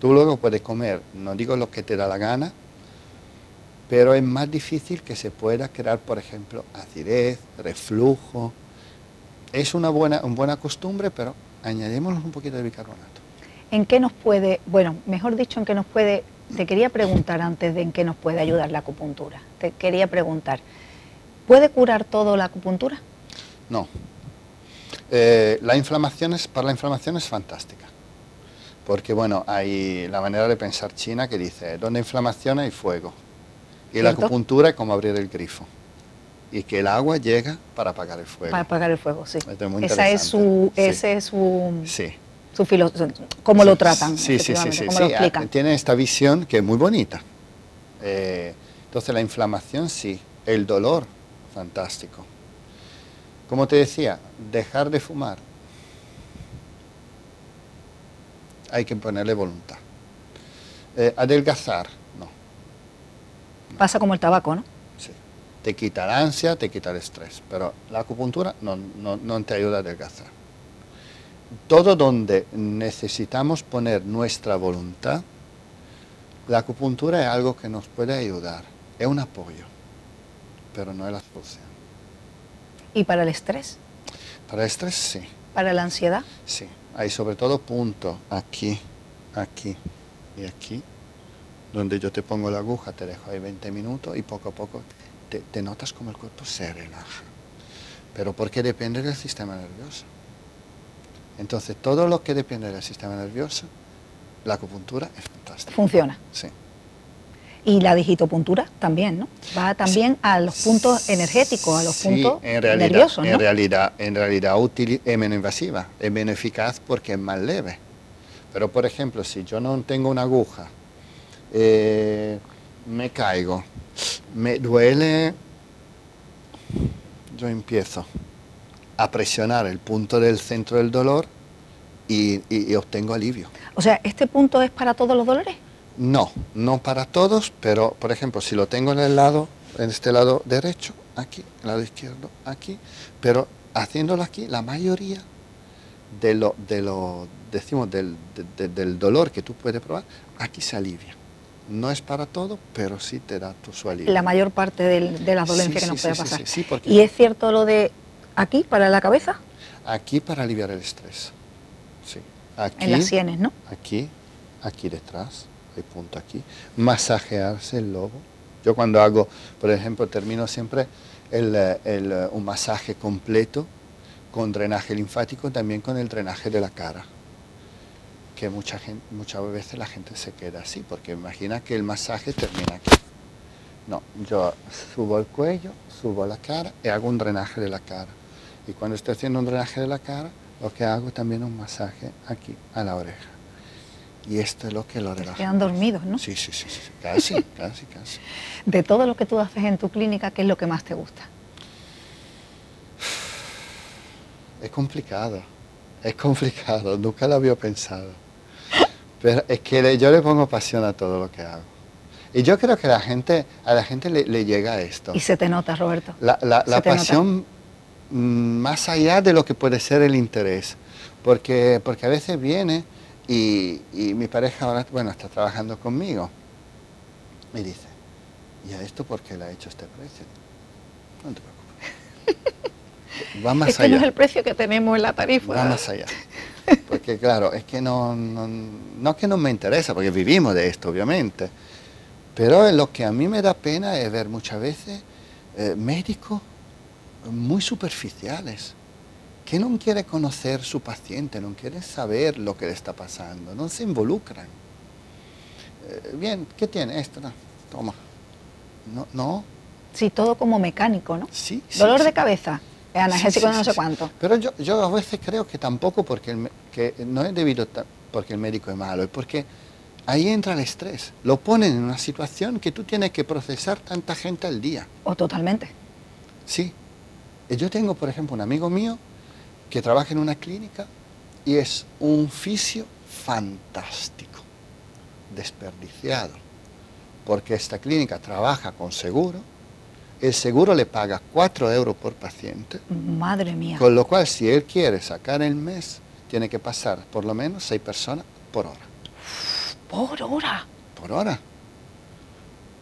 Tú luego puedes comer, no digo lo que te da la gana, pero es más difícil que se pueda crear, por ejemplo, acidez, reflujo. Es una buena, una buena costumbre, pero añadimos un poquito de bicarbonato. ¿En qué nos puede, bueno, mejor dicho, en qué nos puede, te quería preguntar antes de en qué nos puede ayudar la acupuntura? Te quería preguntar, ¿puede curar todo la acupuntura? No. Eh, la inflamación es, para la inflamación es fantástica. Porque, bueno, hay la manera de pensar china que dice, donde hay inflamación hay fuego y la acupuntura es como abrir el grifo. Y que el agua llega para apagar el fuego. Para apagar el fuego, sí. Esa es su, ese es su, sí. su filosofía, cómo lo tratan, sí, sí, sí, sí, ah, Tiene esta visión que es muy bonita. Eh, entonces la inflamación sí, el dolor, fantástico. Como te decía, dejar de fumar. Hay que ponerle voluntad. Eh, adelgazar, Pasa como el tabaco, ¿no? Sí. Te quita la ansia, te quita el estrés, pero la acupuntura no, no, te ayuda a adelgazar. Todo donde necesitamos poner nuestra voluntad, la acupuntura es algo que nos puede ayudar, es un apoyo, pero no es la solución. ¿Y para el estrés? Para el estrés sí. ¿Para la ansiedad? Sí, hay sobre todo puntos aquí, aquí y aquí donde yo te pongo la aguja, te dejo ahí 20 minutos y poco a poco te, notas como el cuerpo se relaja. Pero porque depende del sistema nervioso. Entonces, todo lo que depende del sistema nervioso, la acupuntura es fantástica. Funciona. Sí. Y la digitopuntura también, ¿no? Va también a los puntos energéticos, a los puntos en realidad, nerviosos, ¿no? En realidad, en realidad útil, es menos invasiva, es menos eficaz porque es más leve. Pero, por ejemplo, si yo no tengo una aguja eh, me caigo, me duele, yo empiezo a presionar el punto del centro del dolor y, obtengo alivio. O sea, ¿este punto es para todos los dolores? No, no para todos, pero por ejemplo, si lo tengo en el lado, en este lado derecho, aquí, el lado izquierdo, aquí, pero haciéndolo aquí, la mayoría de lo, de lo decimos, del, del dolor que tú puedes probar, aquí se alivia. No es para todo, pero sí te da tu su alivio. La mayor parte de las dolencias que nos puede pasar. ¿Y es cierto lo de aquí, para la cabeza? Aquí para aliviar el estrés. Sí. Aquí, en las sienes, ¿no? Aquí, aquí detrás, hay punto aquí. Masajearse el lobo. Yo cuando hago, por ejemplo, termino siempre el, un masaje completo con drenaje linfático, también con el drenaje de la cara. Que mucha gente, muchas veces la gente se queda así, porque imagina que el masaje termina aquí. No, yo subo el cuello, subo la cara y hago un drenaje de la cara. Y cuando estoy haciendo un drenaje de la cara, lo que hago también es un masaje aquí, a la oreja. Y esto es lo que lo relaja. Quedan dormidos, ¿no? Sí, sí, sí, casi, (laughs) casi, casi. De todo lo que tú haces en tu clínica, ¿qué es lo que más te gusta? Es complicado, es complicado, nunca lo había pensado. Pero es que yo le pongo pasión a todo lo que hago. Y yo creo que la gente, a la gente le, llega esto. Y se te nota, Roberto. La, la, pasión mm, más allá de lo que puede ser el interés. Porque, porque a veces viene y, mi pareja ahora, bueno, está trabajando conmigo. Me dice, ¿y a esto por qué le ha hecho este precio? No te preocupes. (laughs) Va más allá. no es el precio que tenemos en la tarifa. Va más allá. Porque claro, es que no, no, no que no me interesa, porque vivimos de esto, obviamente. Pero lo que a mí me da pena es ver muchas veces eh, médicos muy superficiales que no quiere conocer su paciente, no quiere saber lo que le está pasando, no se involucran. Eh, bien, ¿qué tiene esto? No, toma. No, no. Sí, todo como mecánico, ¿no? Sí. Dolor de cabeza, analgésico no sé cuánto. Pero yo, yo a veces creo que tampoco porque que no es debido porque el médico es malo, es porque ahí entra el estrés. Lo ponen en una situación que tú tienes que procesar tanta gente al día. O totalmente. Sí. Yo tengo, por ejemplo, un amigo mío que trabaja en una clínica y es un fisio fantástico, desperdiciado, porque esta clínica trabaja con seguro, el seguro le paga 4 euros por paciente. Madre mía. Con lo cual, si él quiere sacar el mes, tiene que pasar por lo menos 6 personas por hora. ¿Por hora? Por hora.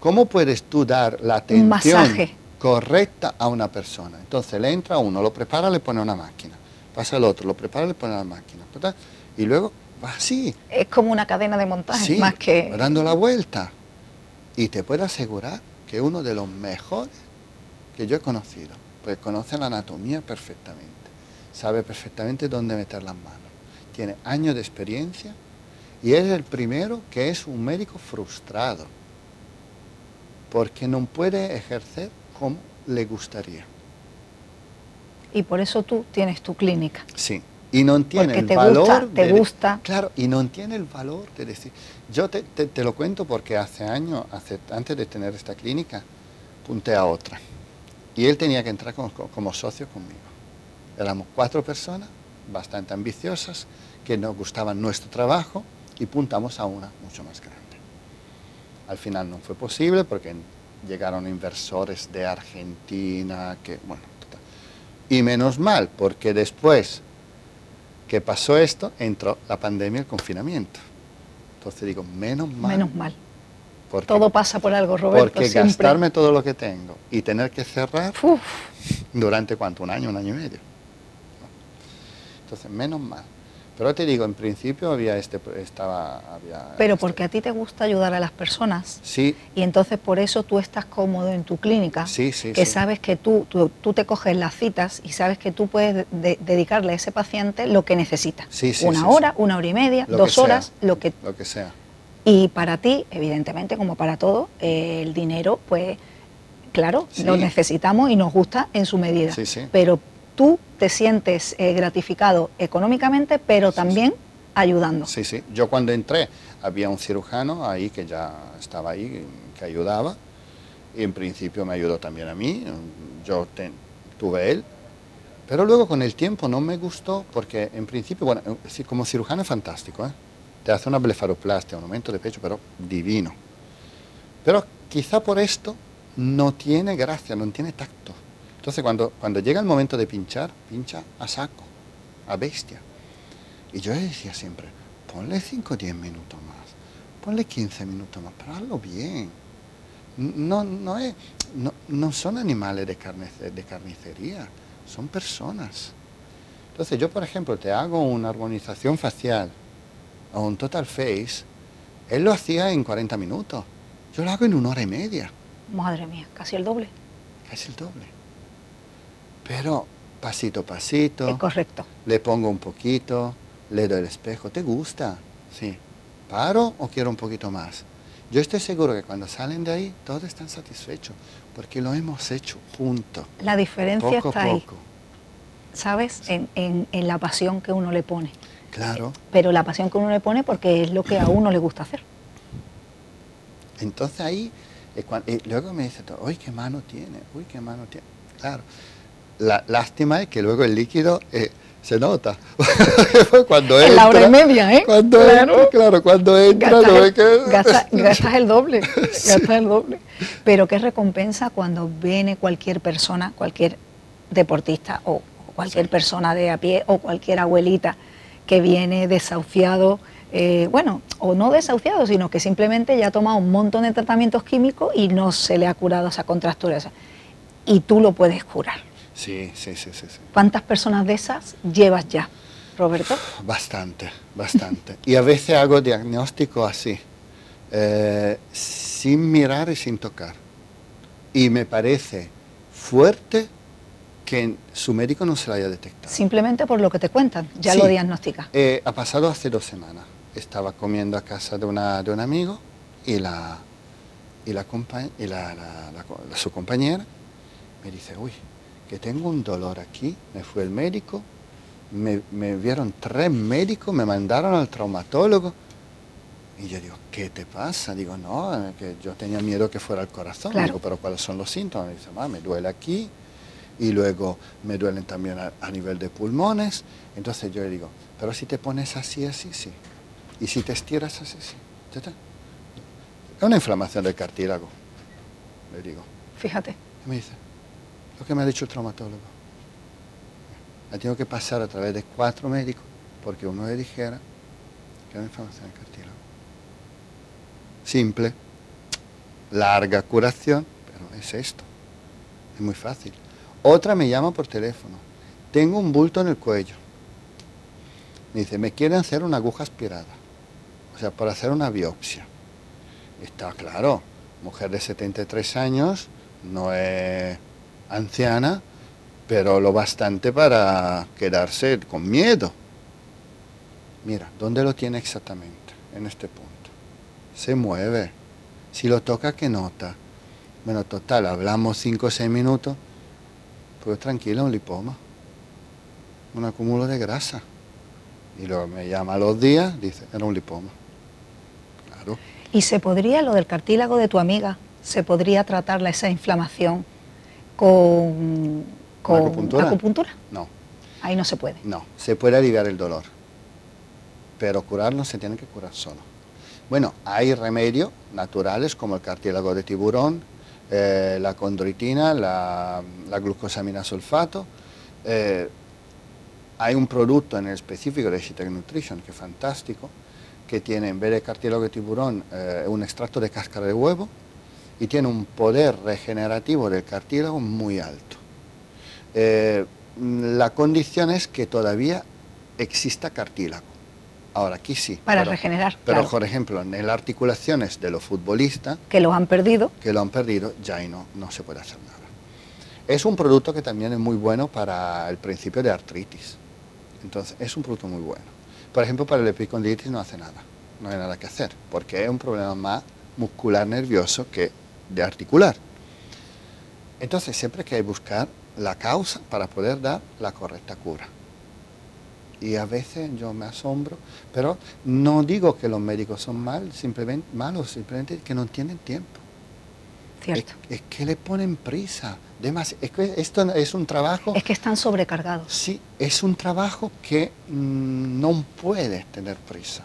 ¿Cómo puedes tú dar la atención correcta a una persona? Entonces le entra uno, lo prepara, le pone una máquina pasa el otro, lo prepara le pone la máquina. Y luego va así. Es como una cadena de montaje, más que... dando la vuelta. Y te puedo asegurar que uno de los mejores que yo he conocido, pues conoce la anatomía perfectamente, sabe perfectamente dónde meter las manos, tiene años de experiencia y es el primero que es un médico frustrado, porque no puede ejercer como le gustaría y por eso tú tienes tu clínica. Sí, y no tiene el te valor. Gusta, te gusta. Claro, y no tiene el valor de decir. Yo te, te, lo cuento porque hace años, hace, antes de tener esta clínica, punté a otra. Y él tenía que entrar como, socio conmigo. Éramos cuatro personas, bastante ambiciosas, que nos gustaban nuestro trabajo y puntamos a una mucho más grande. Al final no fue posible porque llegaron inversores de Argentina, que, bueno, y menos mal, porque después que pasó esto, entró la pandemia, el confinamiento. Entonces digo, menos mal. Menos mal. Todo pasa por algo, Roberto. Porque gastarme todo lo que tengo y tener que cerrar durante cuánto, un año, un año y medio. Entonces, menos mal. Pero te digo, en principio había este, estaba, había Pero este porque a ti te gusta ayudar a las personas. Sí. Y entonces por eso tú estás cómodo en tu clínica. Sí, sí. Que sabes que tú, tú, te coges las citas y sabes que tú puedes dedicarle a ese paciente lo que necesita. Sí, sí, una hora, una hora y media, dos horas, lo que... Lo que sea. Y para ti, evidentemente, como para todo, el dinero, pues, claro, lo necesitamos y nos gusta en su medida. Sí, sí. Pero tú te sientes eh, gratificado económicamente, pero también ayudando. Sí, sí. Yo cuando entré había un cirujano ahí que ya estaba ahí, que ayudaba, y en principio me ayudó también a mí, yo tuve él, pero luego con el tiempo no me gustó porque en principio, bueno, como cirujano es fantástico, ¿eh? Te hace una blefaroplastia, un aumento de pecho, pero divino. Pero quizá por esto no tiene gracia, no tiene tacto. Entonces cuando, cuando llega el momento de pinchar, pincha a saco, a bestia. Y yo decía siempre, ponle 5 o 10 minutos más, ponle 15 minutos más, pero hazlo bien. No, no, es, no, no son animales de, carne, de carnicería, son personas. Entonces yo, por ejemplo, te hago una armonización facial o un total face, él lo hacía en 40 minutos, yo lo hago en una hora y media. Madre mía, casi el doble. Casi el doble. Pero pasito a pasito. Es correcto. Le pongo un poquito, le doy el espejo. ¿Te gusta? Sí. ¿Paro o quiero un poquito más? Yo estoy seguro que cuando salen de ahí, todos están satisfechos, porque lo hemos hecho juntos. La diferencia poco está a ahí, poco. ¿sabes? En, en- en la pasión que uno le pone. Claro. Pero la pasión que uno le pone porque es lo que a uno le gusta hacer. Entonces ahí, eh, cuan- eh, luego me dice, todo, uy, qué mano tiene, uy, qué mano tiene. Claro, la lástima es que luego el líquido eh, se nota. (laughs) cuando En la hora y entra- media, ¿eh? Cuando Claro. entra, claro, cuando entra, Gastas no el, es que... gasta- (laughs) gastas el doble, gastas el doble. Pero qué recompensa cuando viene cualquier persona, cualquier deportista o cualquier Sí. persona de a pie o cualquier abuelita que viene desahuciado, eh, bueno, o no desahuciado, sino que simplemente ya ha tomado un montón de tratamientos químicos y no se le ha curado esa contractura. esa. Y tú lo puedes curar. Sí, sí, sí, sí, sí. ¿Cuántas personas de esas llevas ya, Roberto? (sighs) Bastante, bastante. y a veces hago diagnóstico así, eh, sin mirar y sin tocar. Y me parece fuerte que su médico no se lo haya detectado. Simplemente por lo que te cuentan, ya Sí. lo diagnostica. Eh, ha pasado hace dos semanas. Estaba comiendo a casa de, una, de un amigo y, la, y, la, y la- la- la la- su compañera me dice, uy, que tengo un dolor aquí. Me fue el médico, me, me vieron tres médicos, me mandaron al traumatólogo. Y yo digo, ¿qué te pasa? Digo, no, eh, que yo tenía miedo que fuera el corazón. Claro. Digo, pero ¿cuáles son los síntomas? Me dice, "Ma, me duele aquí y luego me duelen también a, a nivel de pulmones. Entonces yo le digo, pero si te pones así, así, sí. Y si te estiras así, sí. Ya está. Es una inflamación del cartílago, le digo. Fíjate. Y me dice, lo que me ha dicho el traumatólogo. La tengo que pasar a través de cuatro médicos porque uno le dijera que era una inflamación del cartílago. Simple, larga curación, pero es esto. Es muy fácil. Otra me llama por teléfono. Tengo un bulto en el cuello. Me dice, me quieren hacer una aguja aspirada. O sea, para hacer una biopsia. Está claro, mujer de 73 años, no es anciana, pero lo bastante para quedarse con miedo. Mira, ¿dónde lo tiene exactamente? En este punto. Se mueve. Si lo toca, ¿qué nota? Bueno, total, hablamos 5 o 6 minutos, pues tranquilo, un lipoma. Un acúmulo de grasa. Y luego me llama a los días, dice, era un lipoma. Claro. ¿Y se podría, lo del cartílago de tu amiga, se podría tratar la- esa inflamación con, con acupuntura? acupuntura? No, Ahí no se puede. no, se puede aliviar el dolor, pero curarlo se tiene que curar solo. Bueno, hay remedios naturales como el cartílago de tiburón, eh, la condroitina, la, glucosamina sulfato. eh, hay un producto en el específico de Shitec Nutrition que es fantástico, que tiene en vez de cartílago de tiburón eh, un extracto de cáscara de huevo y tiene un poder regenerativo del cartílago muy alto. La condición es que todavía exista cartílago. Ahora, aquí sí. Para pero- regenerar, Pero, claro. por ejemplo, en las articulaciones de los futbolistas Que los han perdido. que lo han perdido, ya ahí no, no se puede hacer nada. Es un producto que también es muy bueno para el principio de artritis. Entonces, es un producto muy bueno. Por ejemplo, para el epicondilitis no hace nada. No hay nada que hacer, porque es un problema más muscular nervioso que de articular. Entonces, siempre hay que buscar la causa para poder dar la correcta cura. Y a veces yo me asombro, pero no digo que los médicos son mal, simplemente, malos, simplemente que no tienen tiempo. Cierto. Es, es que le ponen prisa. Demas- es que esto es un trabajo, Es que están sobrecargados. sí, es un trabajo que mm, no puede tener prisa.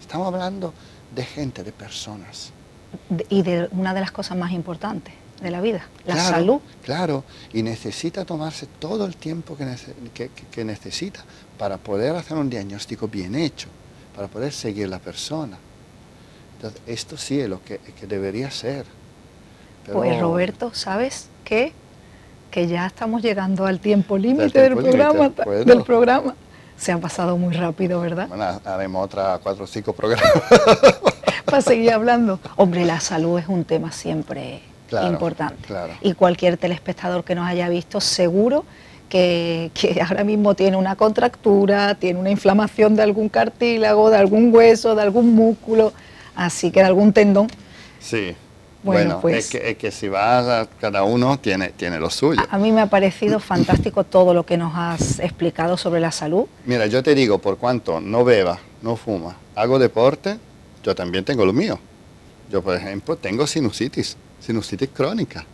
Estamos hablando de gente, de personas. Y de una de las cosas más importantes, de la vida, la Claro, salud. Claro, y necesita tomarse todo el tiempo que, nece- que- que- que necesita para poder hacer un diagnóstico bien hecho, para poder seguir la persona. Entonces, esto sí es lo que, que debería ser. Pero- Pues Roberto, ¿sabes qué? Que ya estamos llegando al tiempo límite del programa, (laughs) del programa. Se ha pasado muy rápido, ¿verdad? Bueno, haremos otra cuatro o cinco programas. (laughs) Para seguir hablando. Hombre, la salud es un tema siempre Claro, importante. claro. Y cualquier telespectador que nos haya visto, seguro que, que (laughs) ahora mismo tiene una contractura, tiene una inflamación de algún cartílago, de algún hueso, de algún músculo, así que de algún tendón. Sí. Bueno, Bueno, pues- es, que, es que si vas a cada uno tiene, tiene lo suyo. A mí me ha parecido (clears throat) fantástico todo lo que nos has explicado sobre la salud. Mira, yo te digo, por cuanto no beba, no fuma, hago deporte, yo también tengo lo mío. Yo, por ejemplo, tengo sinusitis, sinusitis crónica.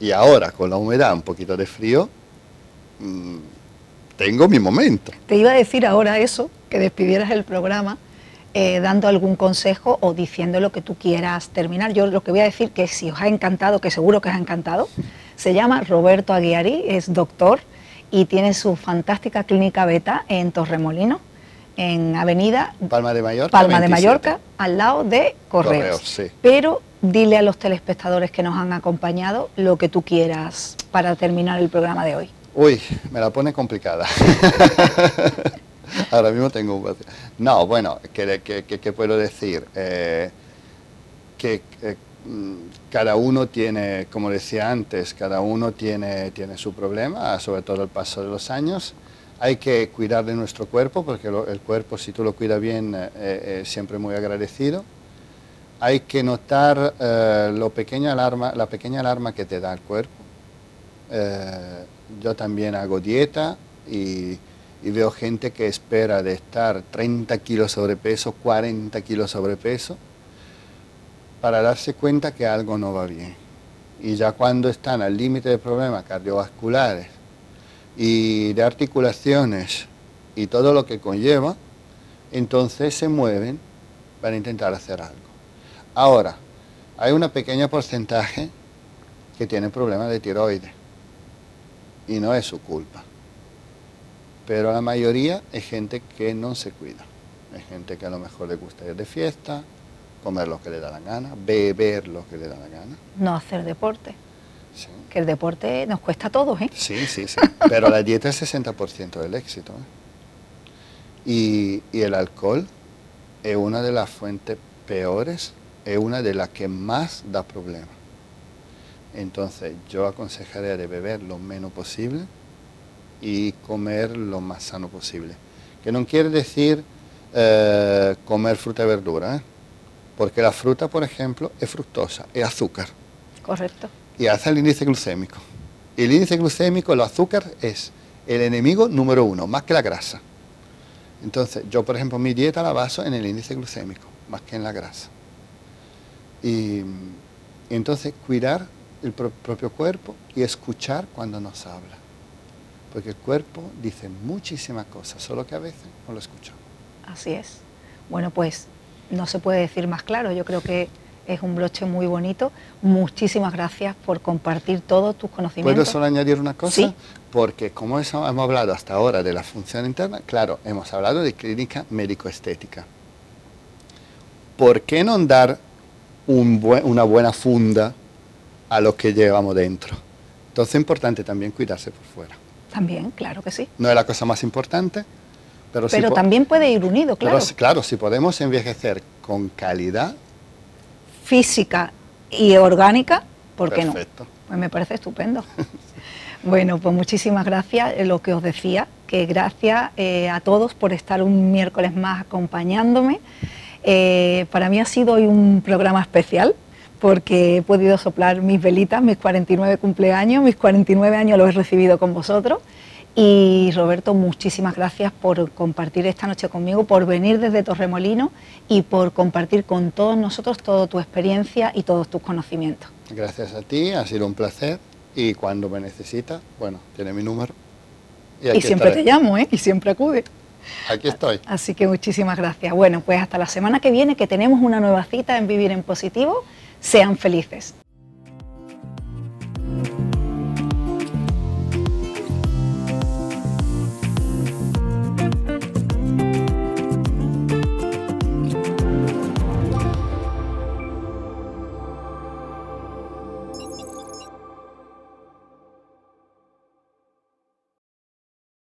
Y ahora, con la humedad, un poquito de frío, mm, tengo mi momento. Te iba a decir ahora eso, que despidieras el programa eh, dando algún consejo o diciendo lo que tú quieras terminar. Yo lo que voy a decir que si os ha encantado, que seguro que os ha encantado, se llama Roberto Aguiari, es doctor y tiene su fantástica clínica beta en Torremolino, en Avenida Palma de Mallorca. Palma de 27. Mallorca, al lado de Correos. Correos, sí. Pero dile a los telespectadores que nos han acompañado lo que tú quieras para terminar el programa de hoy. Uy, me la pone complicada. (laughs) Ahora mismo tengo un. No, bueno, ¿qué, puedo decir? Eh, que eh, cada uno tiene, como decía antes, cada uno tiene, tiene su problema, sobre todo el paso de los años. Hay que cuidar de nuestro cuerpo, porque el cuerpo, si tú lo cuidas bien, eh, eh, siempre muy agradecido. Hay que notar eh, la pequeña alarma que te da el cuerpo. Eh, yo también hago dieta y, y veo gente que espera de estar 30 kilos sobrepeso, 40 kilos sobrepeso, para darse cuenta que algo no va bien. Y ya cuando están al límite de problemas cardiovasculares y de articulaciones y todo lo que conlleva, entonces se mueven para intentar hacer algo. Ahora, hay una pequeña porcentaje que tiene problemas de tiroides y no es su culpa. Pero la mayoría es gente que no se cuida. Es gente que a lo mejor le gusta ir de fiesta, comer lo que le da la gana, beber lo que le da la gana. No hacer deporte, Sí, que el deporte nos cuesta a todos, ¿eh? sí, sí. sí. (laughs) Pero la dieta es 60% del éxito. ¿eh? Y, y el alcohol es una de las fuentes peores, es una de las que más da problemas. Entonces yo aconsejaría de beber lo menos posible y comer lo más sano posible. Que no quiere decir eh, comer fruta y verdura, ¿eh? porque la fruta, por ejemplo, es fructosa, es azúcar Correcto. y hace el índice glucémico. Y el índice glucémico, el azúcar, es el enemigo número uno, más que la grasa. Entonces, yo, por ejemplo, mi dieta la baso en el índice glucémico, más que en la grasa. Y, entonces, cuidar el pro- propio cuerpo y escuchar cuando nos habla. Porque el cuerpo dice muchísimas cosas, solo que a veces no lo escuchamos. Así es. Bueno, pues no se puede decir más claro. Yo creo que es un broche muy bonito. Muchísimas gracias por compartir todos tus ¿Puedo conocimientos. solo añadir una cosa? Sí. Porque como hemos hablado hasta ahora de la función interna, claro, hemos hablado de clínica médico-estética. ¿Por qué no dar un buen- una buena funda a lo que llevamos dentro? Entonces es importante también cuidarse por fuera. También, claro que sí. No es la cosa más importante, pero, Pero también puede ir unido, claro. claro, si podemos envejecer con calidad, Física y orgánica, ¿por qué no? perfecto. Pues me parece estupendo. (laughs) Bueno, pues muchísimas gracias. Eh, Lo que os decía, que gracias eh, a todos por estar un miércoles más acompañándome. Eh, para mí ha sido hoy un programa especial porque he podido soplar mis velitas, mis 49 cumpleaños, mis 49 años los he recibido con vosotros. Y Roberto, muchísimas gracias por compartir esta noche conmigo, por venir desde Torremolino y por compartir con todos nosotros toda tu experiencia y todos tus conocimientos. Gracias a ti, ha sido un placer. Y cuando me necesitas, bueno, tiene mi número. Y, siempre estaré. te llamo, ¿eh? Y siempre acude. Aquí estoy. Así que muchísimas gracias. Bueno, pues hasta la semana que viene que tenemos una nueva cita en Vivir en Positivo. Sean felices.